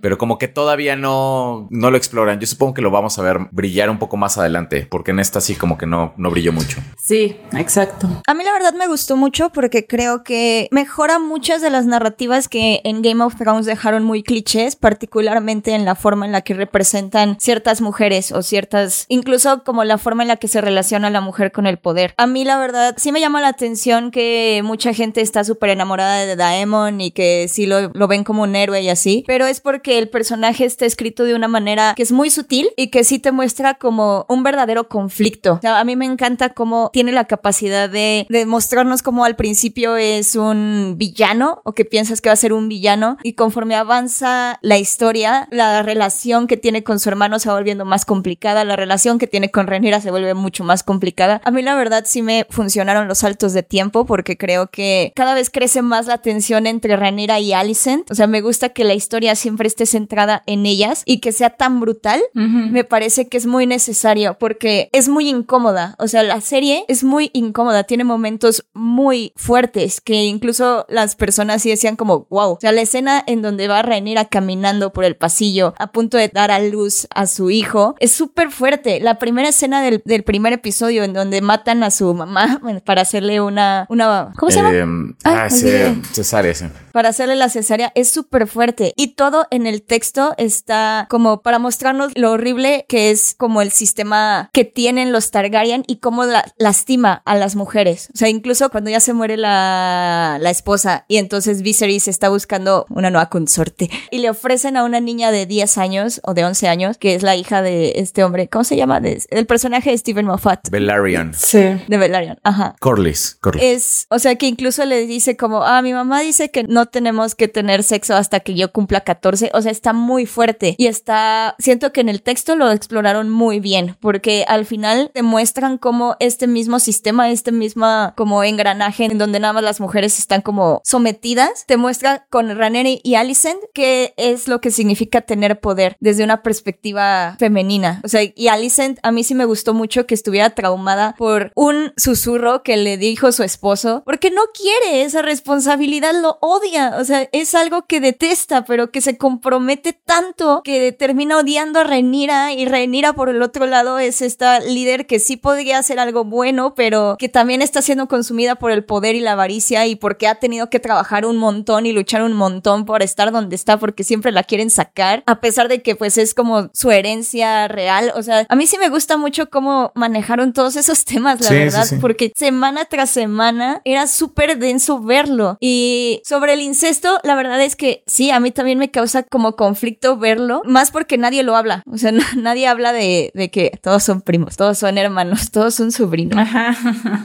S1: Pero como que todavía no, no lo exploran. Yo supongo que lo vamos a ver brillar un poco más adelante, porque en esta sí como que no, no brilló mucho.
S2: Sí, exacto.
S3: A mí la verdad me gustó mucho porque creo que mejora muchas de las narrativas que en Game of Thrones dejaron muy clichés, particularmente en la forma en la que representan ciertas mujeres o ciertas, incluso como la forma en la que se relaciona la mujer con el poder. A mí la verdad sí me llama la atención que mucha gente está súper enamorada de Daemon y que sí lo, lo ven como un héroe y así, pero es porque el personaje está escrito de una manera que es muy sutil y que sí te muestra como un verdadero conflicto. O sea, a mí me encanta cómo tiene la capacidad de, de mostrarnos como al principio es un villano o que piensas que va a ser un villano y conforme avanza la historia, la relación que tiene con su hermano se va volviendo más complicada, la relación que tiene con Renira se vuelve mucho más complicada. A mí la verdad sí me funcionaron los saltos de tiempo porque creo que cada vez crece más la tensión entre Renira y Alicent. O sea, me gusta que la historia siempre esté centrada en ellas y que sea tan brutal. Me parece que es muy necesario porque es muy incómoda. O sea, la serie es muy incómoda, tiene momentos muy fuertes que incluso las personas sí decían como, wow. O sea, la escena en donde va Renira caminando por el pasillo a punto de dar a luz a su hijo es súper fuerte. La primera escena del, del, primer episodio en donde matan a su mamá para hacerle una, una ¿cómo se llama?
S1: Eh, ah, sí, cesárea, sí.
S3: para hacerle la cesárea es súper fuerte y todo en el texto está como para mostrarnos lo horrible que es como el sistema que tienen los Targaryen y cómo la- lastima a las mujeres. O sea, incluso cuando ya se muere la, la esposa y entonces Viserys está buscando una nueva consorte y le ofrecen a una niña de 10 años o de 11 años, que es la hija de este hombre, ¿cómo se llama? De- el personaje de Stephen Moffat.
S1: Velaryon.
S2: Sí.
S3: De Velaryon, ajá
S1: Corlys. Corlys.
S3: es, o sea, que incluso le dice como, ah, mi mamá dice que no tenemos que tener sexo hasta que yo cumpla 14, o sea, está muy fuerte y está, siento que en el texto lo exploraron muy bien, porque al final te muestran como este mismo sistema, este mismo como engranaje en donde nada más las mujeres están como sometidas, te muestra con Raneri y Alicent qué es lo que significa tener poder desde una perspectiva femenina, o sea, y Alicent a mí sí me gustó mucho que estuviera traumada por un susurro que le dijo su esposo, porque no quiere esa responsabilidad, lo odia, o sea, es algo que detesta, pero que se compromete tanto que termina odiando a Renira y Renira por el otro lado es esta líder que sí podría hacer algo bueno, pero que también está siendo consumida por el poder y la avaricia y porque ha tenido que trabajar un montón y luchar un montón por estar donde está porque siempre la quieren sacar, a pesar de que pues es como su herencia real, o sea, a mí sí me gusta mucho cómo manejaron todos esos temas, la
S1: Sí, sí,
S3: verdad,
S1: sí.
S3: porque semana tras semana era súper denso verlo. Y sobre el incesto, la verdad es que sí, a mí también me causa como conflicto verlo, más porque nadie lo habla. O sea, nadie habla de, de que todos son primos, todos son hermanos, todos son sobrinos.
S2: Ajá.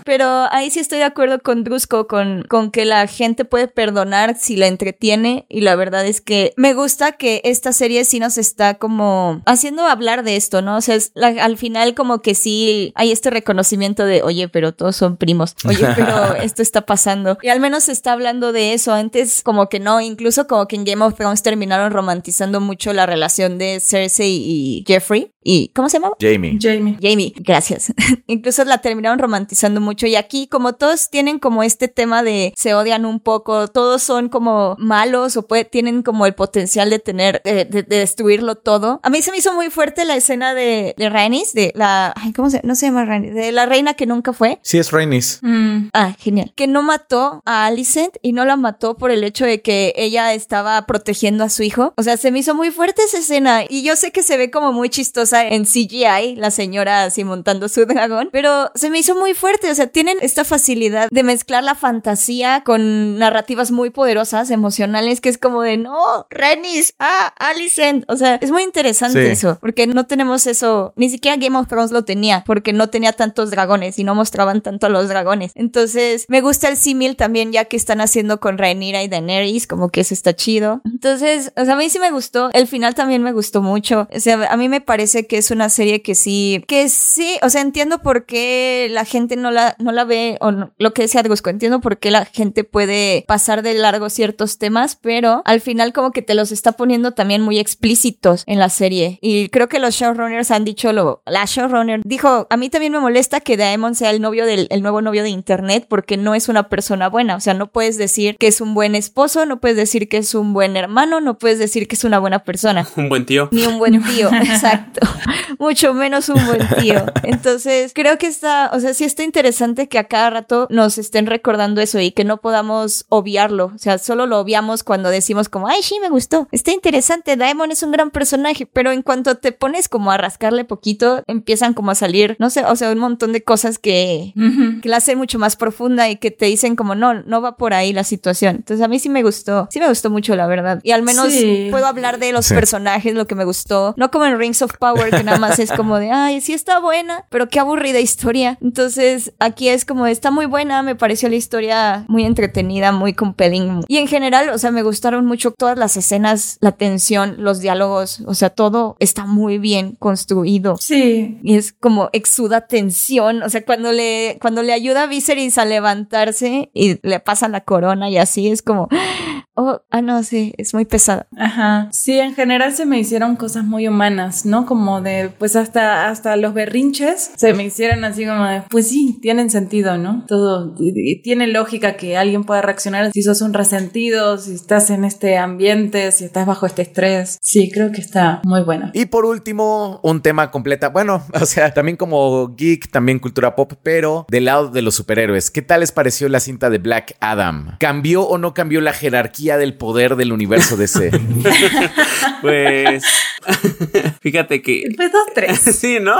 S3: Pero ahí sí estoy de acuerdo con Drusco, con, con que la gente puede perdonar si la entretiene. Y la verdad es que me gusta que esta serie sí nos está como haciendo hablar de esto, ¿no? O sea, es la- al final como que sí hay este reconocimiento de, oye, pero todos son primos. Oye, pero esto está pasando. Y al menos se está hablando de eso. Antes como que no, incluso como que en Game of Thrones terminaron romantizando mucho la relación de Cersei y Jeffrey. ¿Y cómo se llamaba?
S1: Jamie.
S2: Jamie.
S3: Jamie, gracias. Incluso la terminaron romantizando mucho y aquí como todos tienen como este tema de se odian un poco, todos son como malos o puede- tienen como el potencial de tener, de, de- de destruirlo todo. A mí se me hizo muy fuerte la escena de, de Rhaenys, de la, ay, ¿cómo se, no se llama Rhaenys? De la reina que nunca fue.
S1: Sí, es Rhaenys.
S2: Mm.
S3: Ah, genial. Que no mató a Alicent y no la mató por el hecho de que ella estaba protegiendo a su hijo. O sea, se me hizo muy fuerte esa escena y yo sé que se ve como muy chistosa en CGI, la señora así montando su dragón, pero se me hizo muy fuerte. O sea, tienen esta facilidad de mezclar la fantasía con narrativas muy poderosas, emocionales, que es como de no, Renis, ah, Alicent. O sea, es muy interesante
S1: Sí.
S3: eso, porque no tenemos eso, ni siquiera Game of Thrones lo tenía, porque no tenía tantos dragones y no mostraban tanto a los dragones. Entonces, me gusta el símil también ya que están haciendo con Rhaenyra y Daenerys, como que eso está chido. Entonces, o sea, a mí sí me gustó. El final también me gustó mucho. O sea, a mí me parece que es una serie que sí, que sí, o sea, entiendo por qué la gente no la, no la ve, o lo que decía Drusco, entiendo por qué la gente puede pasar de largo ciertos temas, pero al final como que te los está poniendo también muy explícitos en la serie. Y creo que los showrunners han dicho lo, la showrunner dijo, a mí también me molesta que Daemon sea el novio del el nuevo novio de internet porque no es una persona buena. O sea, no puedes decir que es un buen esposo, no puedes decir que es un buen hermano, no puedes decir que es una buena persona.
S4: Un buen tío.
S3: Ni un buen tío, exacto. Mucho menos un buen tío. Entonces, creo que está, o sea, sí está interesante que a cada rato nos estén recordando eso y que no podamos obviarlo. O sea, solo lo obviamos cuando decimos como, ay, sí, me gustó. Está interesante, Daemon es un gran personaje, pero en cuanto te pones como a rascarle poquito, empiezan como a salir, no sé, o sea, un montón de cosas que, que la hacen mucho más profunda y que te dicen como, no, no va por ahí la situación. Entonces, a mí sí me gustó, sí me gustó mucho, la verdad. Y al menos
S2: Sí.
S3: puedo hablar de los
S1: Sí.
S3: personajes, lo que me gustó. No como en Rings of Power, que nada más es como de, ay, sí está buena, pero qué aburrida historia. Entonces, aquí es como, está muy buena, me pareció la historia muy entretenida, muy compelling. Y en general, o sea, me gustaron mucho todas las escenas, la tensión, los diálogos, o sea, todo está muy bien construido.
S2: Sí.
S3: Y es como exuda tensión. O sea, cuando le, cuando le ayuda a Viserys a levantarse y le pasa la corona y así es como, oh, ah, no, sí, es muy pesada.
S2: Ajá. Sí, en general se me hicieron cosas muy humanas, ¿no? Como de, pues hasta, hasta los berrinches se me hicieron así como de, pues sí, tienen sentido, ¿no? Todo, y, y tiene lógica que alguien pueda reaccionar si sos un resentido, si estás en este ambiente, si estás bajo este estrés. Sí, creo que está muy buena.
S1: Y por último, un tema completa, bueno, o sea, también como geek, también cultura pop, pero del lado de los superhéroes, ¿qué tal les pareció la cinta de Black Adam? ¿Cambió o no cambió la jerarquía del poder del universo DC?
S4: Pues. Fíjate que.
S2: Pues dos, tres.
S4: Sí, ¿no?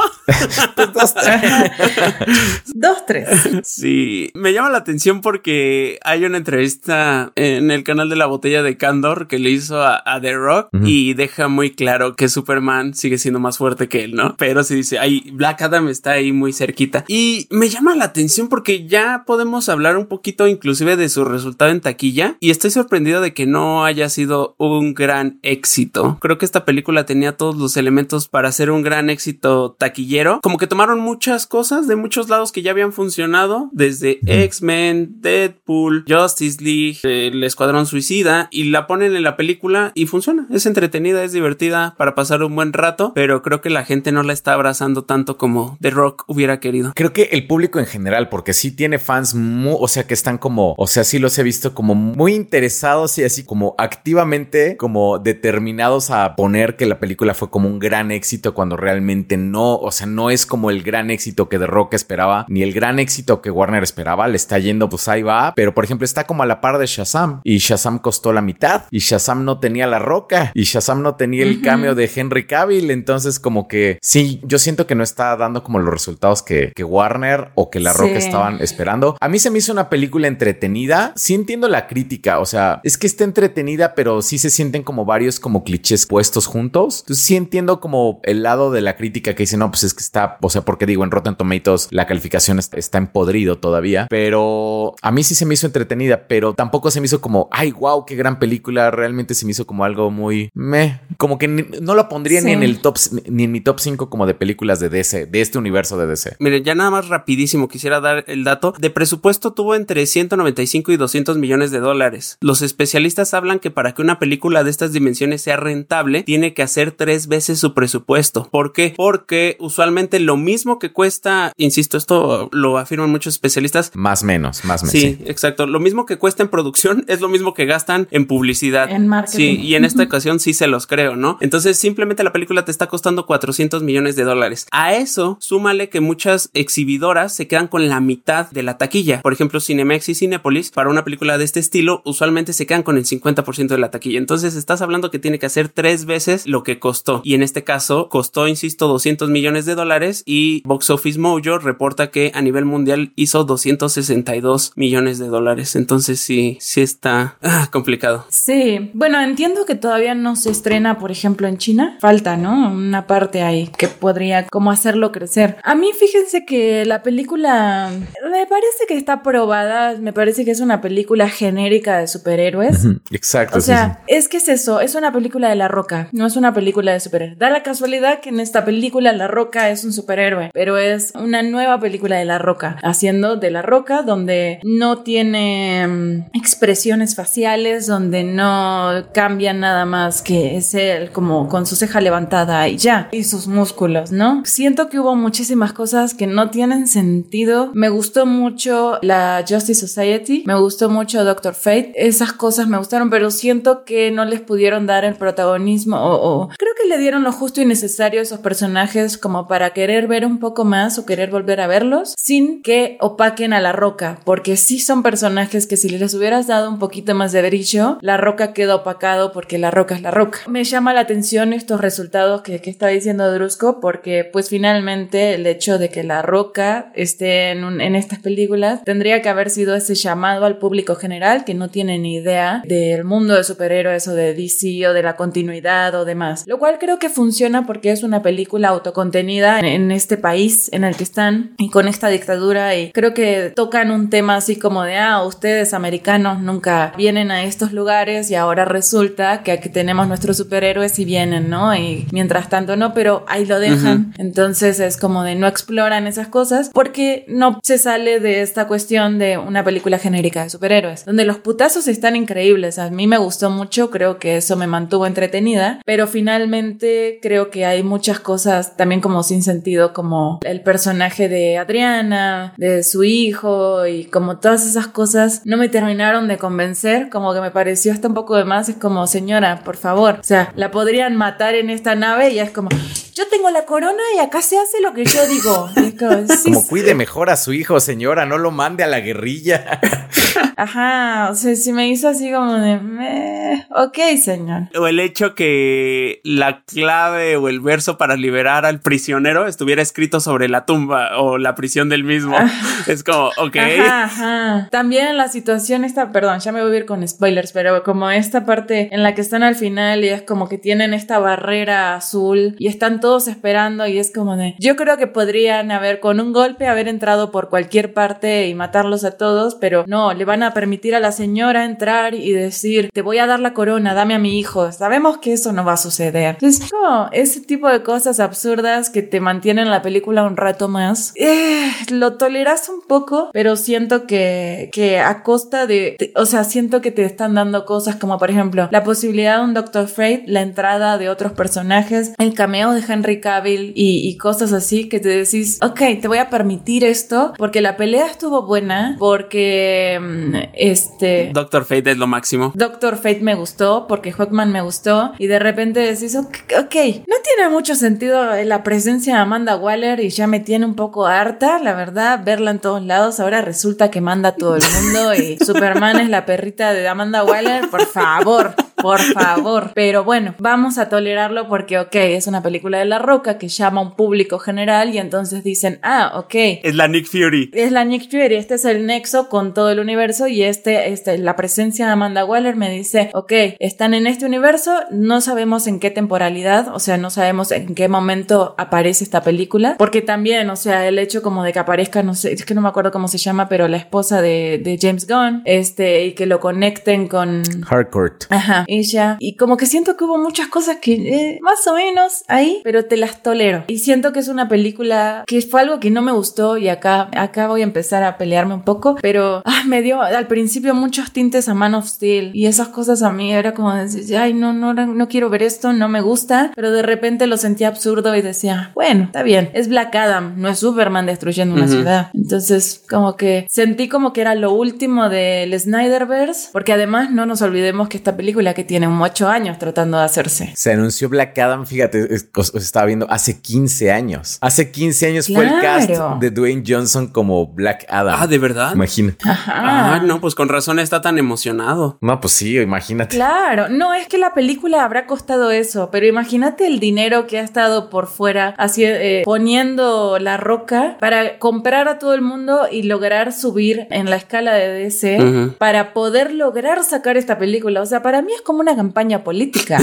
S2: dos, tres.
S4: Sí, me llama la atención porque hay una entrevista en el canal de la botella de Candor que le hizo a, a The Rock y deja muy claro que Superman sigue siendo más fuerte que él, ¿no? Pero sí dice, ay, Black Adam está ahí muy cerquita. Y me llama la atención porque ya podemos hablar un poquito inclusive de su resultado en taquilla y estoy sorprendido de que no haya sido un gran éxito. Creo que esta película tenía todos los elementos para ser un gran éxito taquillero. Como que tomaron muchas cosas de muchos lados que ya habían funcionado, desde X-Men, Deadpool, Justice League, el Escuadrón Suicida, y la ponen en la película y funciona. Es entretenida, es divertida para pasar un buen rato, pero creo que la gente no la está abrazando tanto como The Rock hubiera querido.
S1: Creo que el público en general, porque sí tiene fans, mu- o sea, que están como, o sea, sí los he visto como muy interesados y así como activamente, como determinados a poner que la película fue como un gran éxito cuando realmente no, o sea, no es como el gran éxito que The Rock esperaba, ni el gran éxito que Warner esperaba, le está yendo, pues ahí va, pero por ejemplo está como a la par de Shazam y Shazam costó la mitad y Shazam no tenía la roca y Shazam no tenía el cambio de Henry Cavill, entonces como que sí, yo siento que no está dando como los resultados que, que Warner o que la
S2: Sí.
S1: roca estaban esperando. A mí se me hizo una película entretenida, sí entiendo la crítica, o sea, es que está entretenida, pero sí se sienten como varios como clichés puestos juntos. Entonces sí entiendo como el lado de la crítica que dice, no, pues es que está, o sea, porque digo, en Rotten Tomatoes la calificación está, está en podrido todavía, pero a mí sí se me hizo entretenida, pero tampoco se me hizo como, ay, wow, qué gran película, realmente se me hizo como algo muy, meh, como que ni- no lo pondría ni en el top, ni en mi top 5 como de películas de DC, de este universo de DC.
S4: Miren, ya nada más rapidísimo quisiera dar el dato. De presupuesto tuvo entre 195 y 200 millones de dólares. Los especialistas hablan que para que una película de estas dimensiones sea rentable, tiene que hacer tres veces su presupuesto. ¿Por qué? Porque usualmente lo mismo que cuesta, insisto, esto lo afirman muchos especialistas,
S1: Más menos, más menos.
S4: Sí, exacto. Lo mismo que cuesta en producción es lo mismo que gastan en publicidad.
S2: En marketing.
S4: Sí, y en esta ocasión sí se los creo, ¿no? Entonces simplemente la película te está costando 400 millones de dólares. A eso súmale que muchas exhibidoras se quedan con la mitad de la taquilla. Por ejemplo, Cinemex y Cinepolis, para una película de este estilo, usualmente se quedan con el 50% de la taquilla. Entonces estás hablando que tiene que hacer tres veces lo que costó. Y en este caso costó, insisto, 200 millones de dólares y Box Office Mojo reporta que a nivel mundial hizo 262 millones de dólares. Entonces sí, sí está ah, complicado.
S2: Sí, bueno, entiendo que todavía no se estrena, por ejemplo, en China. Falta, ¿no? Una parte ahí que podría como hacerlo crecer. A mí fíjense que la película me parece que está probada, me parece que es una película genérica de superhéroes.
S1: Exacto.
S2: O
S1: sí,
S2: sea, es que es eso, es una película de La Roca, no es una película de superhéroes. Da la casualidad que en esta película La Roca es un superhéroe, pero es una nueva película de La Roca, haciendo de La Roca donde no tiene mm, expresiones faciales, donde no cambia nada más que es él como con su ceja levantada y ya, y sus músculos, ¿no? Siento que hubo muchísimas cosas que no tienen sentido. Me gustó mucho la Justice Society, me gustó mucho Doctor Fate, esas cosas me gustaron, pero siento que no les pudieron dar el protagonismo o, creo que le dieron lo justo y necesario a esos personajes como para querer ver un poco más o querer volver a verlos sin que opaquen a la roca, porque sí son personajes que si les hubieras dado un poquito más de brillo, la roca queda opacado porque la roca es la roca. Me llama la atención estos resultados que, que está diciendo Drusco porque pues finalmente el hecho de que la roca esté en, en estas películas tendría que haber sido ese llamado al público general que no tiene ni idea del mundo de superhéroes o de DC o de la continuidad o demás. Lo cual creo que funciona porque es una película autocontenida en, en este país en el que están y con esta dictadura y creo que tocan un tema así como de, ah, ustedes americanos nunca vienen a estos lugares y ahora resulta que aquí tenemos nuestros superhéroes y vienen, ¿no? Y mientras tanto no, pero ahí lo dejan. Entonces es como de no exploran esas cosas porque no se sale de esta cuestión de una película genérica de superhéroes, donde los putazos están increíbles. A mí me gustó mucho, creo que eso me mantuvo entretenida, pero finalmente creo que hay muchas cosas también como sin sentido, como el personaje de Adriana, de su hijo y como todas esas cosas no me terminaron de convencer, como que me pareció hasta un poco de más, es como señora, por favor, o sea, la podrían matar en esta nave y es como, yo tengo la corona y acá se hace lo que yo digo.
S1: como, cuide mejor a su hijo, señora, no lo mande a la guerrilla.
S2: Ajá, o sea, si me hizo así como de, ok, señor.
S4: O el hecho que la clave o el verso para liberar al prisionero estuviera escrito sobre la tumba o la prisión del mismo. es como, ok.
S2: Ajá, ajá. También la situación está, perdón, ya me voy a ir con spoilers, pero como esta parte en la que están al final y es como que tienen esta barrera azul y están todos esperando y es como de, yo creo que podrían haber con un golpe haber entrado por cualquier parte y matarlos a todos, pero no, le van a permitir a la señora entrar y decir, te voy a dar la corona, dame a mi hijo. Sabemos que eso no va a suceder. Es como ese tipo de cosas absurdas que te mantienen la película un rato más. Eh, lo toleras un poco, pero siento que, que a costa de, o sea, siento que te están dando cosas como por ejemplo la posibilidad de un Doctor Fate, la entrada de otros personajes, el cameo de Henry Cavill y, cosas así que te decís, ok, te voy a permitir esto porque la pelea estuvo buena, porque mm, este...
S4: Doctor Fate es lo máximo.
S2: Doctor Fate me gustó porque Hawkman me gustó y de repente decís, ok, no tiene mucho sentido la presencia de Amanda Waller y ya me tiene un poco harta, la verdad, verla en todos lados. Ahora resulta que manda todo el mundo y Superman es la perrita de Amanda Waller, por favor por favor. Pero bueno, vamos a tolerarlo porque, ok, es una película de La Roca que llama a un público general y entonces dicen, ah, ok.
S4: Es la Nick Fury.
S2: Es la Nick Fury, este es el nexo con todo el universo y este, este, la presencia de Amanda Waller me dice, ok, están en este universo, no sabemos en qué temporalidad, o sea, no sabemos en qué momento aparece esta película, porque también, o sea, el hecho como de que aparezca, no sé, es que no me acuerdo cómo se llama, pero la esposa de, de James Gunn, este, y que lo conecten con...
S1: Harcourt.
S2: Ajá ella. Y como que siento que hubo muchas cosas que eh, más o menos ahí, pero te las tolero. Y siento que es una película que fue algo que no me gustó y acá, acá voy a empezar a pelearme un poco, pero ah, me dio al principio muchos tintes a Man of Steel y esas cosas a mí era como decir, ay, no, no, no quiero ver esto, no me gusta, pero de repente lo sentía absurdo y decía, bueno, está bien, es Black Adam, no es Superman destruyendo una ciudad. Entonces, como que sentí como que era lo último del Snyderverse, porque además no nos olvidemos que esta película que tiene un ocho años tratando de hacerse.
S1: Se anunció Black Adam, fíjate, os, estaba viendo hace 15 años. Hace 15 años fue el cast de Dwayne Johnson como Black Adam.
S4: Ah, ¿de verdad?
S1: Imagina.
S4: Ah, no, pues con razón está tan emocionado.
S1: No, pues sí, imagínate.
S2: Claro, no es que la película habrá costado eso, pero imagínate el dinero que ha estado por fuera así, eh, poniendo la roca para comprar a todo el mundo y lograr subir en la escala de DC para poder lograr sacar esta película. O sea, para mí es como como una campaña política.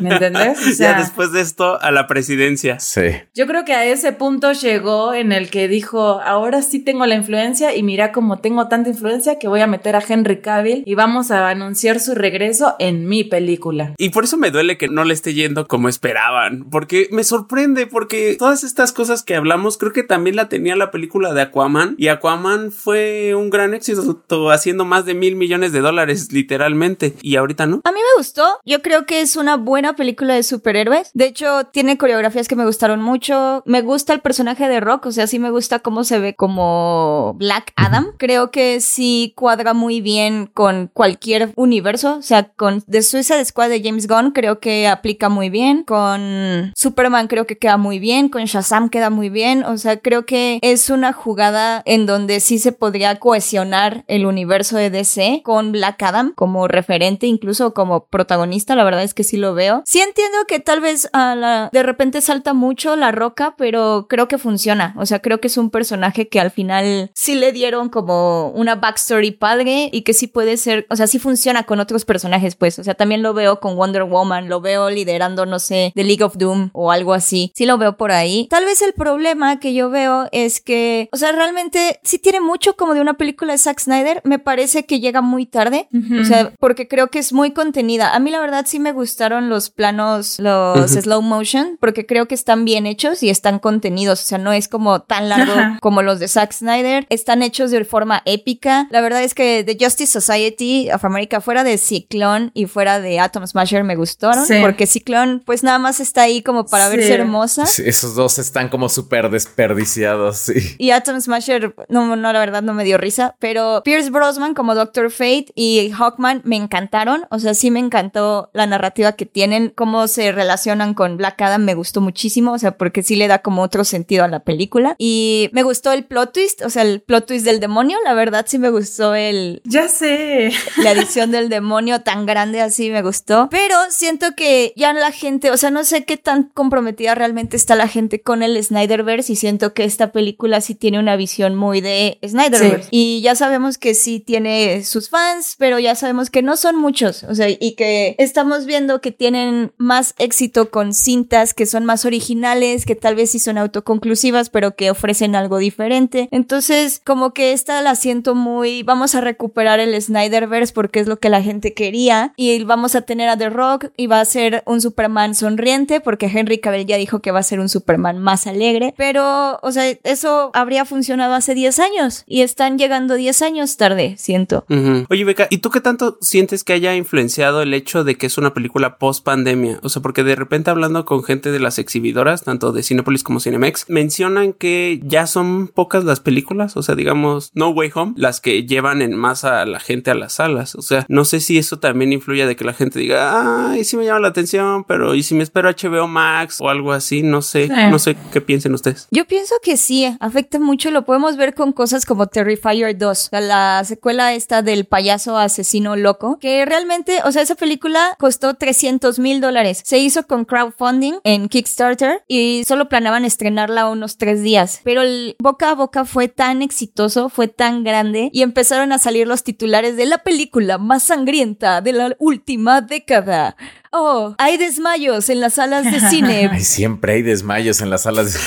S2: ¿Me entendés?
S4: O sea, ya después de esto, a la presidencia.
S1: Sí.
S2: Yo creo que a ese punto llegó en el que dijo, ahora sí tengo la influencia y mira cómo tengo tanta influencia que voy a meter a Henry Cavill y vamos a anunciar su regreso en mi película.
S4: Y por eso me duele que no le esté yendo como esperaban, porque me sorprende, porque todas estas cosas que hablamos creo que también la tenía la película de Aquaman y Aquaman fue un gran éxito, haciendo más de mil millones de dólares literalmente y ahorita no.
S3: A mí me gustó, yo creo que es una buena película de superhéroes, de hecho tiene coreografías que me gustaron mucho, me gusta el personaje de Rock, o sea, sí me gusta cómo se ve como Black Adam, creo que sí cuadra muy bien con cualquier universo, o sea, con The Suicide Squad de James Gunn creo que aplica muy bien, con Superman creo que queda muy bien, con Shazam queda muy bien, o sea, creo que es una jugada en donde sí se podría cohesionar el universo de DC con Black Adam como referente, incluso como protagonista, la verdad es que sí lo veo. Sí entiendo que tal vez a la, de repente salta mucho la roca, pero creo que funciona, o sea, creo que es un personaje que al final sí le dieron como una backstory padre y que sí puede ser, o sea, sí funciona con otros personajes, pues, o sea, también lo veo con Wonder Woman, lo veo liderando, no sé, The League of Doom o algo así, sí lo veo por ahí. Tal vez el problema que yo veo es que, o sea, realmente sí tiene mucho como de una película de Zack Snyder, me parece que llega muy tarde, o sea, porque creo que es muy contenida. A mí la verdad sí me gustaron los planos, los slow motion, porque creo que están bien hechos y están contenidos, o sea, no es como tan largo como los de Zack Snyder, están hechos de forma épica. La verdad es que The Justice Society of America fuera de Ciclone y fuera de Atom Smasher me gustaron, porque Ciclone pues nada más está ahí como para verse hermosa.
S1: esos dos están como súper desperdiciados, sí.
S3: Y Atom Smasher, no, no, la verdad no me dio risa, pero Pierce Brosnan como Doctor Fate y Hawkman me encantaron, o sea, sí me encantó la narrativa que tienen, cómo se relacionan con Black Adam, me gustó muchísimo, o sea, porque sí le da como otro sentido a la película. Y me gustó el plot twist, o sea, el plot twist del demonio, la verdad sí me gustó el...
S2: Ya sé.
S3: La edición del demonio tan grande así me gustó, pero siento que ya la gente, o sea, no sé qué tan comprometida realmente está la gente con el Snyderverse y siento que esta película sí tiene una visión muy de Snyderverse. Y ya sabemos que sí tiene sus fans, pero ya sabemos que no son muchos, o sea, y que estamos viendo que tienen más éxito con cintas que son más originales, que tal vez sí son autoconclusivas, pero que ofrecen algo diferente. Entonces, como que esta la siento muy, vamos a recuperar el Snyderverse porque es lo que la gente quería y vamos a tener a The Rock y va a ser un Superman sonriente porque Henry Cavill ya dijo que va a ser un Superman más alegre, pero, o sea, eso habría funcionado hace 10 años y están llegando 10 años tarde, siento.
S4: Oye, Beca, ¿y tú qué tanto sientes que haya influenciado el hecho de que es una película post pandemia? O sea, porque de repente hablando con gente de las exhibidoras, tanto de Cinepolis como Cinemex, mencionan que ya son pocas las películas, o sea, digamos, No Way Home, las que llevan en masa a la gente a las salas. O sea, no sé si eso también influye de que la gente diga, ay, sí me llama la atención, pero ¿y si me espero HBO Max o algo así? No sé, no sé qué piensen ustedes.
S3: Yo pienso que sí, afecta mucho, lo podemos ver con cosas como Terrifier 2, la secuela esta del payaso asesino loco, que realmente, o sea, esa película costó 300 mil dólares. Se hizo con crowdfunding en Kickstarter y solo planeaban estrenarla unos tres días, pero el boca a boca fue tan exitoso, fue tan grande y empezaron a salir los titulares de la película más sangrienta de la última década. Oh, hay desmayos en las salas de cine.
S1: Ay, siempre hay desmayos en las salas de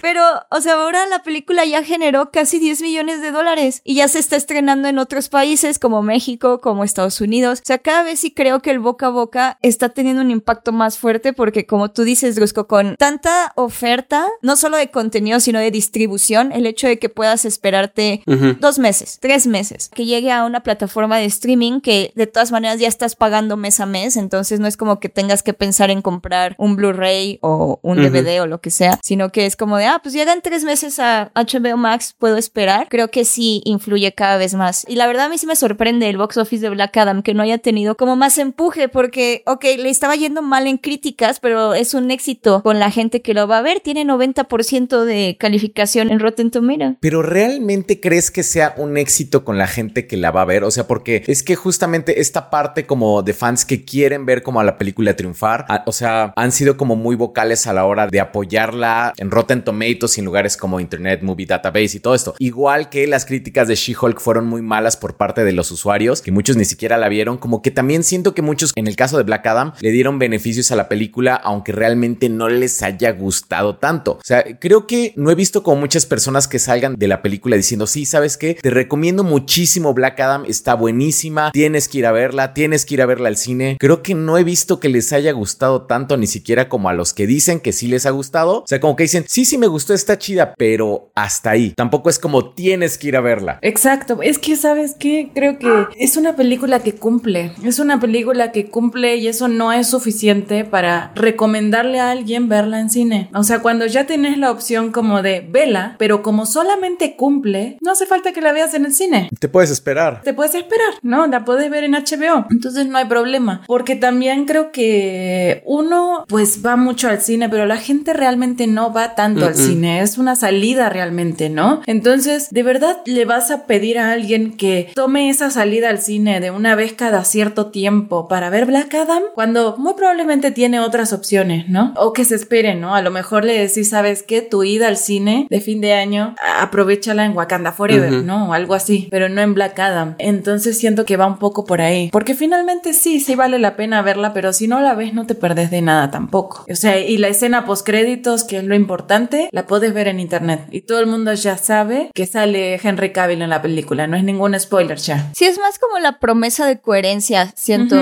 S3: Pero, o sea, ahora la película ya generó casi 10 millones de dólares y ya se está estrenando en otros países como México, como Estados Unidos. O sea, cada vez sí creo que el boca a boca está teniendo un impacto más fuerte porque, como tú dices, Drusco, con tanta oferta, no solo de contenido, sino de distribución, el hecho de que puedas esperarte dos meses, tres meses, que llegue a una plataforma de streaming que de todas maneras ya estás pagando mes a mes, entonces no es como que tengas que pensar en comprar un Blu-ray o un DVD o lo que sea, sino que es como de, ah, pues llegan tres meses a HBO Max, puedo esperar. Creo que sí influye cada vez más. Y la verdad a mí sí me sorprende el box office de Black Adam que no haya tenido como más empuje porque, ok, le estaba yendo mal en críticas, pero es un éxito con la gente que lo va a ver. Tiene 90% de calificación en Rotten Tomatoes.
S1: Pero realmente crees que sea un éxito con la gente que la va a ver? O sea, porque es que justamente esta parte como de fans que quieren ver como a la película triunfar, o sea, han sido como muy vocales a la hora de apoyarla en Rotten Tomatoes Tomatoes y en lugares como Internet Movie Database y todo esto. Igual que las críticas de She-Hulk fueron muy malas por parte de los usuarios, que muchos ni siquiera la vieron, como que también siento que muchos, en el caso de Black Adam, le dieron beneficios a la película, aunque realmente no les haya gustado tanto. O sea, creo que no he visto como muchas personas que salgan de la película diciendo, sí, ¿sabes qué? Te recomiendo muchísimo Black Adam, está buenísima, tienes que ir a verla, tienes que ir a verla al cine. Creo que no he visto que les haya gustado tanto, ni siquiera como a los que dicen que sí les ha gustado. O sea, como que dicen, sí, sí me gustó, está chida, pero hasta ahí. Tampoco es como tienes que ir a verla.
S2: Exacto, es que, ¿sabes qué? Creo que es una película que cumple, es una película que cumple y eso no es suficiente para recomendarle a alguien verla en cine. O sea, cuando ya tienes la opción como de vela, pero como solamente cumple, no hace falta que la veas en el cine.
S1: Te puedes esperar.
S2: Te puedes esperar, ¿no? La puedes ver en HBO. Entonces no hay problema. Porque también creo que uno pues va mucho al cine, pero la gente realmente no va tanto al cine. Es una salida realmente, ¿no? Entonces, ¿de verdad le vas a pedir a alguien que tome esa salida al cine de una vez cada cierto tiempo para ver Black Adam? Cuando muy probablemente tiene otras opciones, ¿no? O que se espere, ¿no? A lo mejor le decís, ¿sabes qué? Tu ida al cine de fin de año, aprovechala en Wakanda Forever, ¿no? O algo así, pero no en Black Adam. Entonces siento que va un poco por ahí. Porque finalmente sí, sí vale la pena verla, pero si no la ves no te perdes de nada tampoco. O sea, y la escena post créditos, que es lo importante, la puedes ver en internet. Y todo el mundo ya sabe que sale Henry Cavill en la película. No es ningún spoiler ya.
S3: Sí, es más como la promesa de coherencia, siento.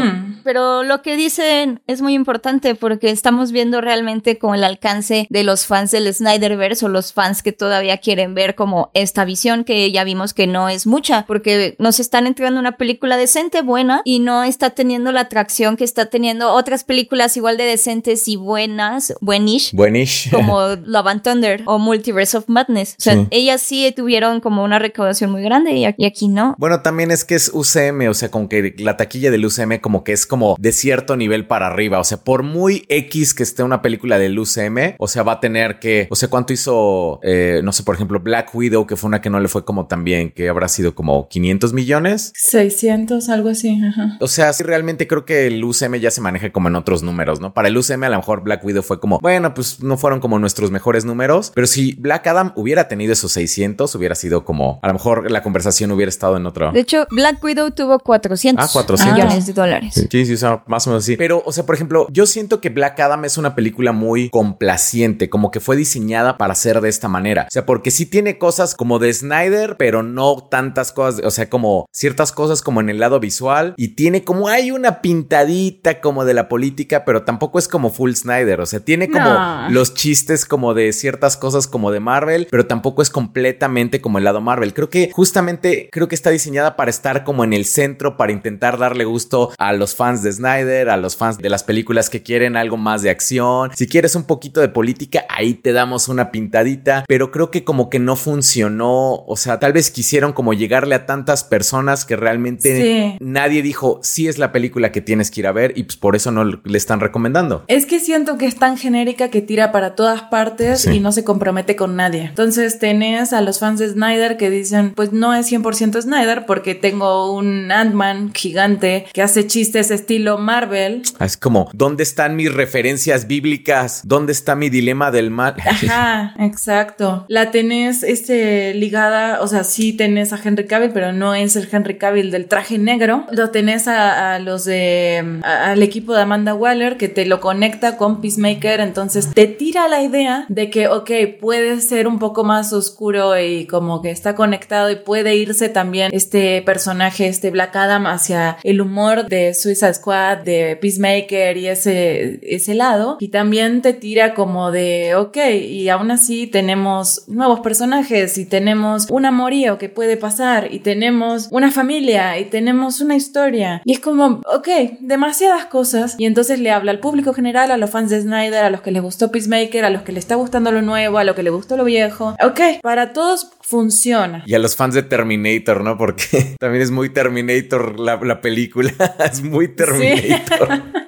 S3: Pero lo que dicen es muy importante porque estamos viendo realmente como el alcance de los fans del Snyderverse o los fans que todavía quieren ver como esta visión que ya vimos que no es mucha porque nos están entregando una película decente, buena y no está teniendo la atracción que está teniendo otras películas igual de decentes y buenas, buenish.
S1: Buenish.
S3: Como and Thunder o Multiverse of Madness. O sea,
S1: Sí.
S3: ellas sí tuvieron como una recaudación muy grande y aquí- y aquí no.
S1: Bueno, también es que es UCM, o sea, como que la taquilla del UCM como que es como de cierto nivel para arriba, o sea, por muy X que esté una película del UCM, o sea, va a tener que, o sea, ¿cuánto hizo, eh, no sé, por ejemplo, Black Widow, que fue una que no le fue como tan bien, que habrá sido como 500 millones?
S2: 600, algo así. Ajá.
S1: O sea, sí, realmente creo que el UCM ya se maneja como en otros números, ¿no? Para el UCM a lo mejor Black Widow fue como, bueno, pues no fueron como nuestros mejores números, pero si Black Adam hubiera tenido esos 600, hubiera sido como, a lo mejor la conversación hubiera estado en otro...
S3: De hecho, Black Widow tuvo 400,
S1: Ah, 400.
S3: millones de dólares.
S1: Sí, sí, o sea, más o menos así. Pero, o sea, por ejemplo, yo siento que Black Adam es una película muy complaciente, como que fue diseñada para ser de esta manera. O sea, porque sí tiene cosas como de Snyder, pero no tantas cosas, o sea, como ciertas cosas como en el lado visual. Y tiene como hay una pintadita como de la política, pero tampoco es como full Snyder. O sea, tiene como
S2: No.
S1: los chistes como de ciertas cosas como de Marvel, pero tampoco es completamente como el lado Marvel. Creo que justamente creo que está diseñada para estar como en el centro, para intentar darle gusto a los fans de Snyder, a los fans de las películas que quieren algo más de acción. Si quieres un poquito de política, ahí te damos una pintadita, pero creo que como que no funcionó. O sea, tal vez quisieron como llegarle a tantas personas que realmente
S2: Sí.
S1: nadie dijo, sí es la película que tienes que ir a ver y pues por eso no le están recomendando.
S2: Es que siento que es tan genérica que tira para todas partes
S1: Sí.
S2: y no se compromete con nadie. Entonces tenés a los fans de Snyder que dicen, pues no es 100% Snyder porque tengo un Ant-Man gigante que hace chistes estilo Marvel.
S1: Es como, ¿dónde están mis referencias bíblicas? ¿Dónde está mi dilema del mal?
S2: Ajá, exacto. La tenés este, ligada, o sea, sí tenés a Henry Cavill, pero no es el Henry Cavill del traje negro. Lo tenés a, a los de, a- al equipo de Amanda Waller que te lo conecta con Peacemaker, entonces te tira la idea de que, ok, puede ser un poco más oscuro y como que está conectado y puede irse también este personaje, este Black Adam, hacia el humor de Suicide Squad, de Peacemaker y ese, ese lado. Y también te tira como de, ok, y aún así tenemos nuevos personajes y tenemos un amorío que puede pasar y tenemos una familia y tenemos una historia. Y es como, ok, demasiadas cosas. Y entonces le habla al público general, a los fans de Snyder, a los que les gustó Peacemaker, a los que le está gustando lo nuevo, a los que le gustó lo viejo. Ok, para todos funciona.
S1: Y a los fans de Terminator, ¿no? Porque también es muy Terminator la, la película. es muy Terminator.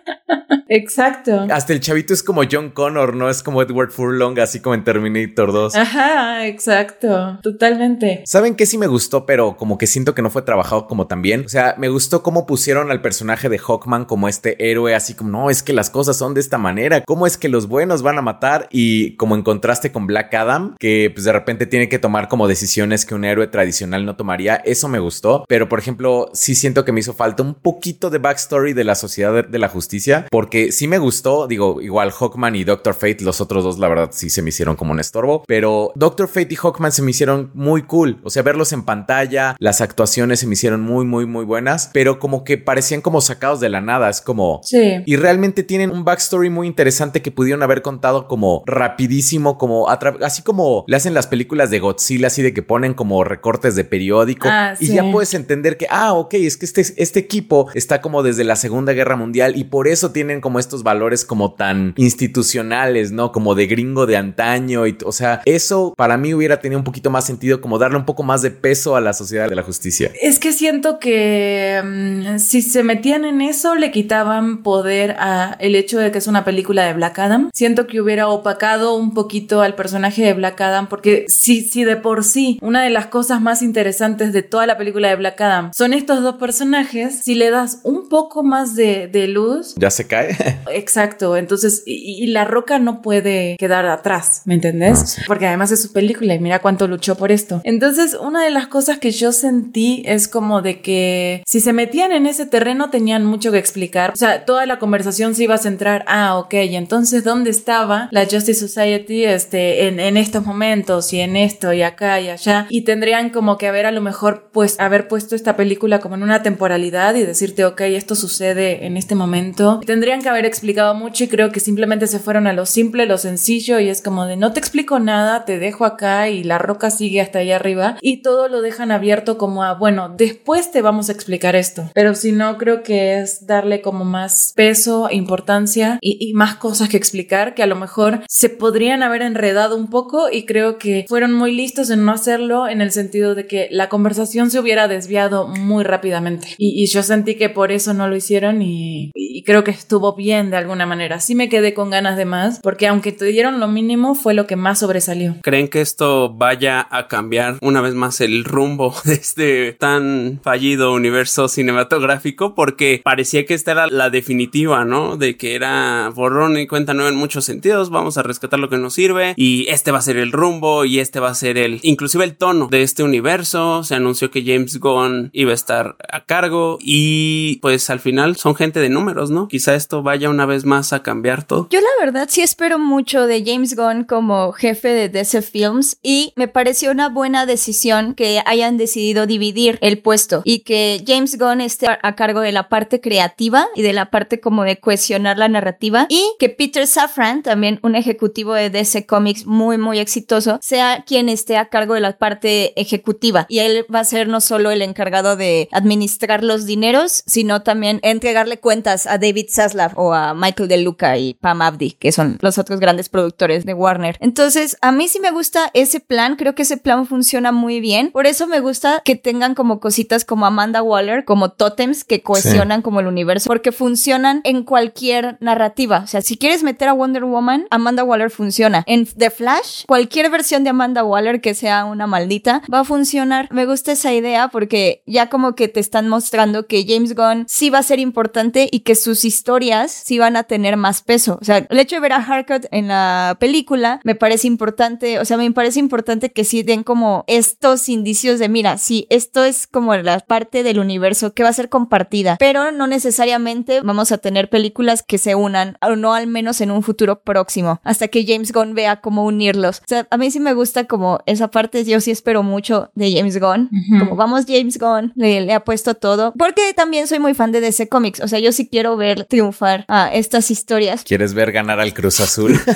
S2: exacto.
S1: Hasta el chavito es como John Connor, no es como Edward Furlong, así como en Terminator 2.
S2: Ajá, exacto, totalmente.
S1: ¿Saben qué sí me gustó, pero como que siento que no fue trabajado como tan bien? O sea, me gustó cómo pusieron al personaje de Hawkman como este héroe, así como, no, es que las cosas son de esta manera, cómo es que los buenos van a matar y como en contraste con Black Adam, que pues de repente tiene que tomar como decisiones que un héroe tradicional no tomaría, eso me gustó, pero por ejemplo, sí siento que me hizo falta un poquito de backstory de la sociedad de la justicia, porque sí me gustó, digo, igual Hawkman y Doctor Fate, los otros dos, la verdad, sí se me hicieron como un estorbo, pero Doctor Fate y Hawkman se me hicieron muy cool, o sea, verlos en pantalla, las actuaciones se me hicieron muy, muy, muy buenas, pero como que parecían como sacados de la nada, es como...
S2: Sí.
S1: Y realmente tienen un backstory muy interesante que pudieron haber contado como rapidísimo, como así como le hacen las películas de Godzilla, así de que ponen como recortes de periódico
S2: Ah,
S1: y ya puedes entender que, ah, ok, es que este, este equipo está como desde la Segunda Guerra Mundial y por eso tienen como estos valores como tan institucionales, ¿no? Como de gringo de antaño y, o sea, eso para mí hubiera tenido un poquito más sentido, como darle un poco más de peso a la sociedad de la justicia.
S2: Es que siento que mm, si se metían en eso le quitaban poder a el hecho de que es una película de Black Adam. Siento que hubiera opacado un poquito al personaje de Black Adam porque si, si de por sí una de las cosas más interesantes de toda la película de Black Adam son estos dos personajes, si le das un poco más de, de luz,
S1: ¿Ya se cae?
S2: Exacto, entonces, y, y la roca no puede quedar atrás, ¿me entendés?
S1: Ah, sí.
S2: Porque además es su película y mira cuánto luchó por esto. Entonces, una de las cosas que yo sentí es como de que si se metían en ese terreno tenían mucho que explicar. O sea, toda la conversación se iba a centrar, ah, ok, entonces, ¿dónde estaba la Justice Society este, en, en estos momentos y en esto y acá y allá? Y tendrían como que haber a lo mejor, pues, haber puesto esta película como en una temporalidad y decirte, ok, esto sucede en este momento. Tendrían que haber explicado mucho y creo que simplemente se fueron a lo simple, lo sencillo y es como de no te explico nada, te dejo acá y la roca sigue hasta allá arriba y todo lo dejan abierto como a, bueno, después te vamos a explicar esto. Pero si no, creo que es darle como más peso, importancia y, y más cosas que explicar que a lo mejor se podrían haber enredado un poco y creo que fueron muy listos en no hacerlo en el sentido de que la conversación se hubiera desviado muy rápidamente. Y, y yo sentí que por eso no lo hicieron y, y creo que estuvo bien de alguna manera. Sí me quedé con ganas de más porque aunque te dieron lo mínimo fue lo que más sobresalió.
S4: ¿Creen que esto vaya a cambiar una vez más el rumbo de este tan fallido universo cinematográfico? Porque parecía que esta era la definitiva, ¿no? De que era borrón y cuenta nueva en muchos sentidos, vamos a rescatar lo que nos sirve y este va a ser el rumbo y este va a ser el, inclusive el tono de este universo. Se anunció que James Gunn iba a estar a cargo y pues al final son gente de números, ¿no? Quizá esto vaya una vez más a cambiar todo.
S3: Yo la verdad sí espero mucho de James Gunn como jefe de DC Films y me pareció una buena decisión que hayan decidido dividir el puesto y que James Gunn esté a cargo de la parte creativa y de la parte como de cohesionar la narrativa y que Peter Safran, también un ejecutivo de DC Comics muy muy exitoso, sea quien esté a cargo de la parte ejecutiva y él va a ser no solo el encargado de administrar los dineros, sino también entregarle cuentas a David Zaslav o a Michael De Luca y Pam Abdi, que son los otros grandes productores de Warner. Entonces, a mí sí me gusta ese plan, creo que ese plan funciona muy bien. Por eso me gusta que tengan como cositas como Amanda Waller, como tótems que cohesionan como el universo, porque funcionan en cualquier narrativa. O sea, si quieres meter a Wonder Woman, Amanda Waller funciona. En The Flash, cualquier versión de Amanda Waller que sea una maldita va a funcionar. Me gusta esa idea porque ya como que te están mostrando que James Gunn sí va a ser importante y que sus historias sí van a tener más peso. O sea, el hecho de ver a Harcourt en la película me parece importante, o sea, me parece importante que sí den como estos indicios de, mira, sí, esto es como la parte del universo que va a ser compartida, pero no necesariamente vamos a tener películas que se unan, o no al menos en un futuro próximo, hasta que James Gunn vea cómo unirlos. O sea, a mí sí me gusta como esa parte, yo sí espero mucho de James Gunn,
S2: Ujú.
S3: como vamos James Gunn, le, le ha puesto todo, porque también soy muy fan de DC Comics, o sea, yo sí quiero ver triunfar a estas historias.
S1: ¿Quieres ver ganar al Cruz Azul?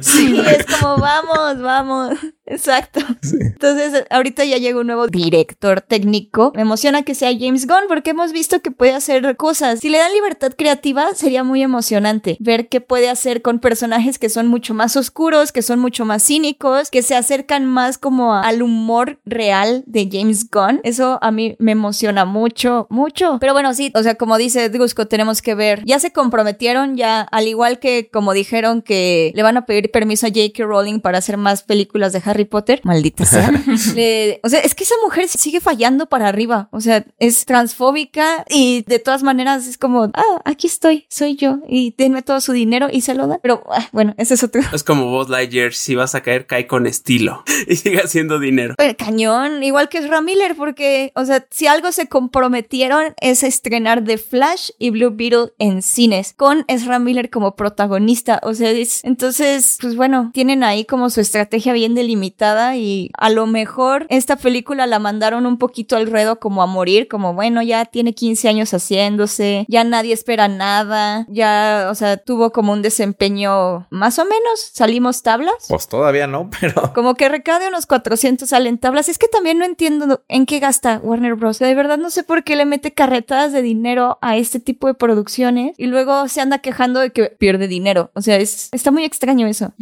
S3: Sí, es como vamos, vamos. Exacto. Entonces, ahorita ya llega un nuevo director técnico. Me emociona que sea James Gunn porque hemos visto que puede hacer cosas. Si le dan libertad creativa, sería muy emocionante ver qué puede hacer con personajes que son mucho más oscuros, que son mucho más cínicos, que se acercan más como al humor real de James Gunn. Eso a mí me emociona mucho, mucho. Pero bueno, sí, o sea, como dice Drusco, tenemos que ver. Ya se comprometieron, ya, al igual que como dijeron que le van a pedir permiso a J.K. Rowling para hacer más películas de Harry Potter, maldita sea. Le- o sea, es que esa mujer sigue fallando para arriba. O sea, es transfóbica y de todas maneras es como, ah, aquí estoy, soy yo y denme todo su dinero y se lo da. Pero ah, bueno, ese es otro.
S4: Es como Buzz Lightyear, si vas a caer, cae con estilo y sigue haciendo dinero.
S3: Pero cañón, igual que Ezra Miller, porque, o sea, si algo se comprometieron es estrenar The Flash y Blue Beetle en cines, con Ezra Miller como protagonista. O sea, es, entonces, pues bueno, tienen ahí como su estrategia bien delimitada y a lo mejor esta película la mandaron un poquito al ruedo como a morir, como bueno, ya tiene 15 años haciéndose, ya nadie espera nada, ya, o sea, tuvo como un desempeño más o menos, salimos tablas.
S1: Pues todavía no, pero
S3: Como que recade unos 400 salen tablas. Es que también no entiendo en qué gasta Warner Bros. De verdad no sé por qué le mete carretadas de dinero a este tipo de producciones y luego se anda quejando de que pierde dinero. O sea, es, está muy extraño eso.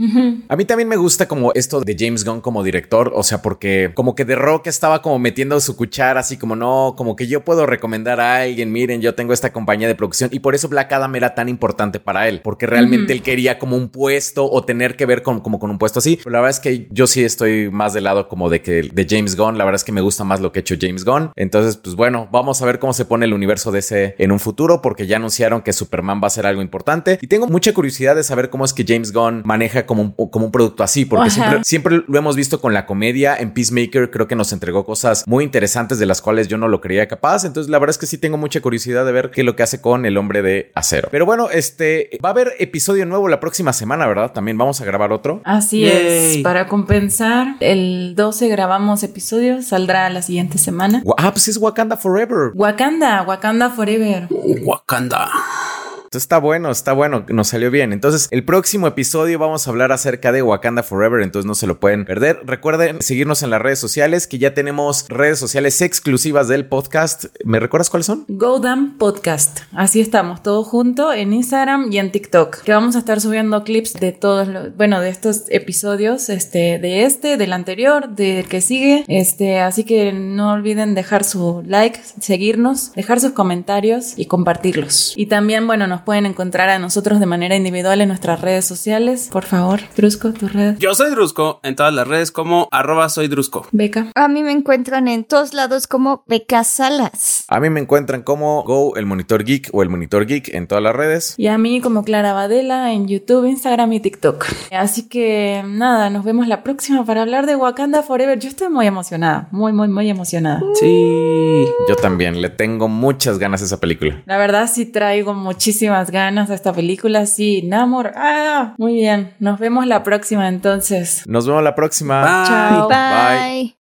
S1: A mí también me gusta como esto de James Gunn como director, o sea, porque como que The Rock estaba como metiendo su cuchara, así como no, como que yo puedo recomendar a alguien, miren, yo tengo esta compañía de producción y por eso Black Adam era tan importante para él, porque realmente él quería como un puesto o tener que ver con como con un puesto así. Pero la verdad es que yo sí estoy más del lado como de que de James Gunn, la verdad es que me gusta más lo que ha hecho James Gunn. Entonces, pues bueno, vamos a ver cómo se pone el universo de ese en un futuro, porque ya anunciaron que Superman va a ser algo importante y tengo mucha curiosidad de saber cómo es que James Gunn maneja como un, como un producto así, porque
S2: Ajá.
S1: siempre, siempre lo hemos visto con la comedia. En Peacemaker creo que nos entregó cosas muy interesantes de las cuales yo no lo creía capaz. Entonces, la verdad es que sí tengo mucha curiosidad de ver qué es lo que hace con el hombre de acero. Pero bueno, este va a haber episodio nuevo la próxima semana, ¿verdad? También vamos a grabar otro.
S2: Así
S4: Yay.
S2: es. Para compensar, el 12 grabamos episodio, saldrá la siguiente semana.
S1: Ah, pues es Wakanda Forever.
S2: Wakanda, Wakanda Forever.
S4: Wakanda.
S1: Está bueno, está bueno, nos salió bien. Entonces, el próximo episodio vamos a hablar acerca de Wakanda Forever, entonces no se lo pueden perder. Recuerden seguirnos en las redes sociales, que ya tenemos redes sociales exclusivas del podcast. ¿Me recuerdas cuáles son?
S2: Godam Podcast. Así estamos, todos juntos en Instagram y en TikTok. Que vamos a estar subiendo clips de todos los, bueno, de estos episodios, este, de este, del anterior, del que sigue. Este, así que no olviden dejar su like, seguirnos, dejar sus comentarios y compartirlos. Y también, bueno, nos pueden encontrar a nosotros de manera individual en nuestras redes sociales. Por favor, Trusco, tu red.
S4: Yo soy Drusco en todas las redes como arroba soy Drusco.
S2: Beca.
S3: A mí me encuentran en todos lados como Becas Salas.
S1: A mí me encuentran como Go, el Monitor Geek o el Monitor Geek en todas las redes.
S2: Y a mí como Clara Badela en YouTube, Instagram y TikTok. Así que nada, nos vemos la próxima para hablar de Wakanda Forever. Yo estoy muy emocionada, muy, muy, muy emocionada.
S4: Sí.
S1: Yo también le tengo muchas ganas a esa película.
S2: La verdad sí traigo muchísimas ganas a esta película, sí, Namor. Ah, muy bien. Nos vemos la próxima entonces.
S1: Nos vemos la próxima.
S4: Bye.
S2: Chao.
S1: Bye.
S3: Bye.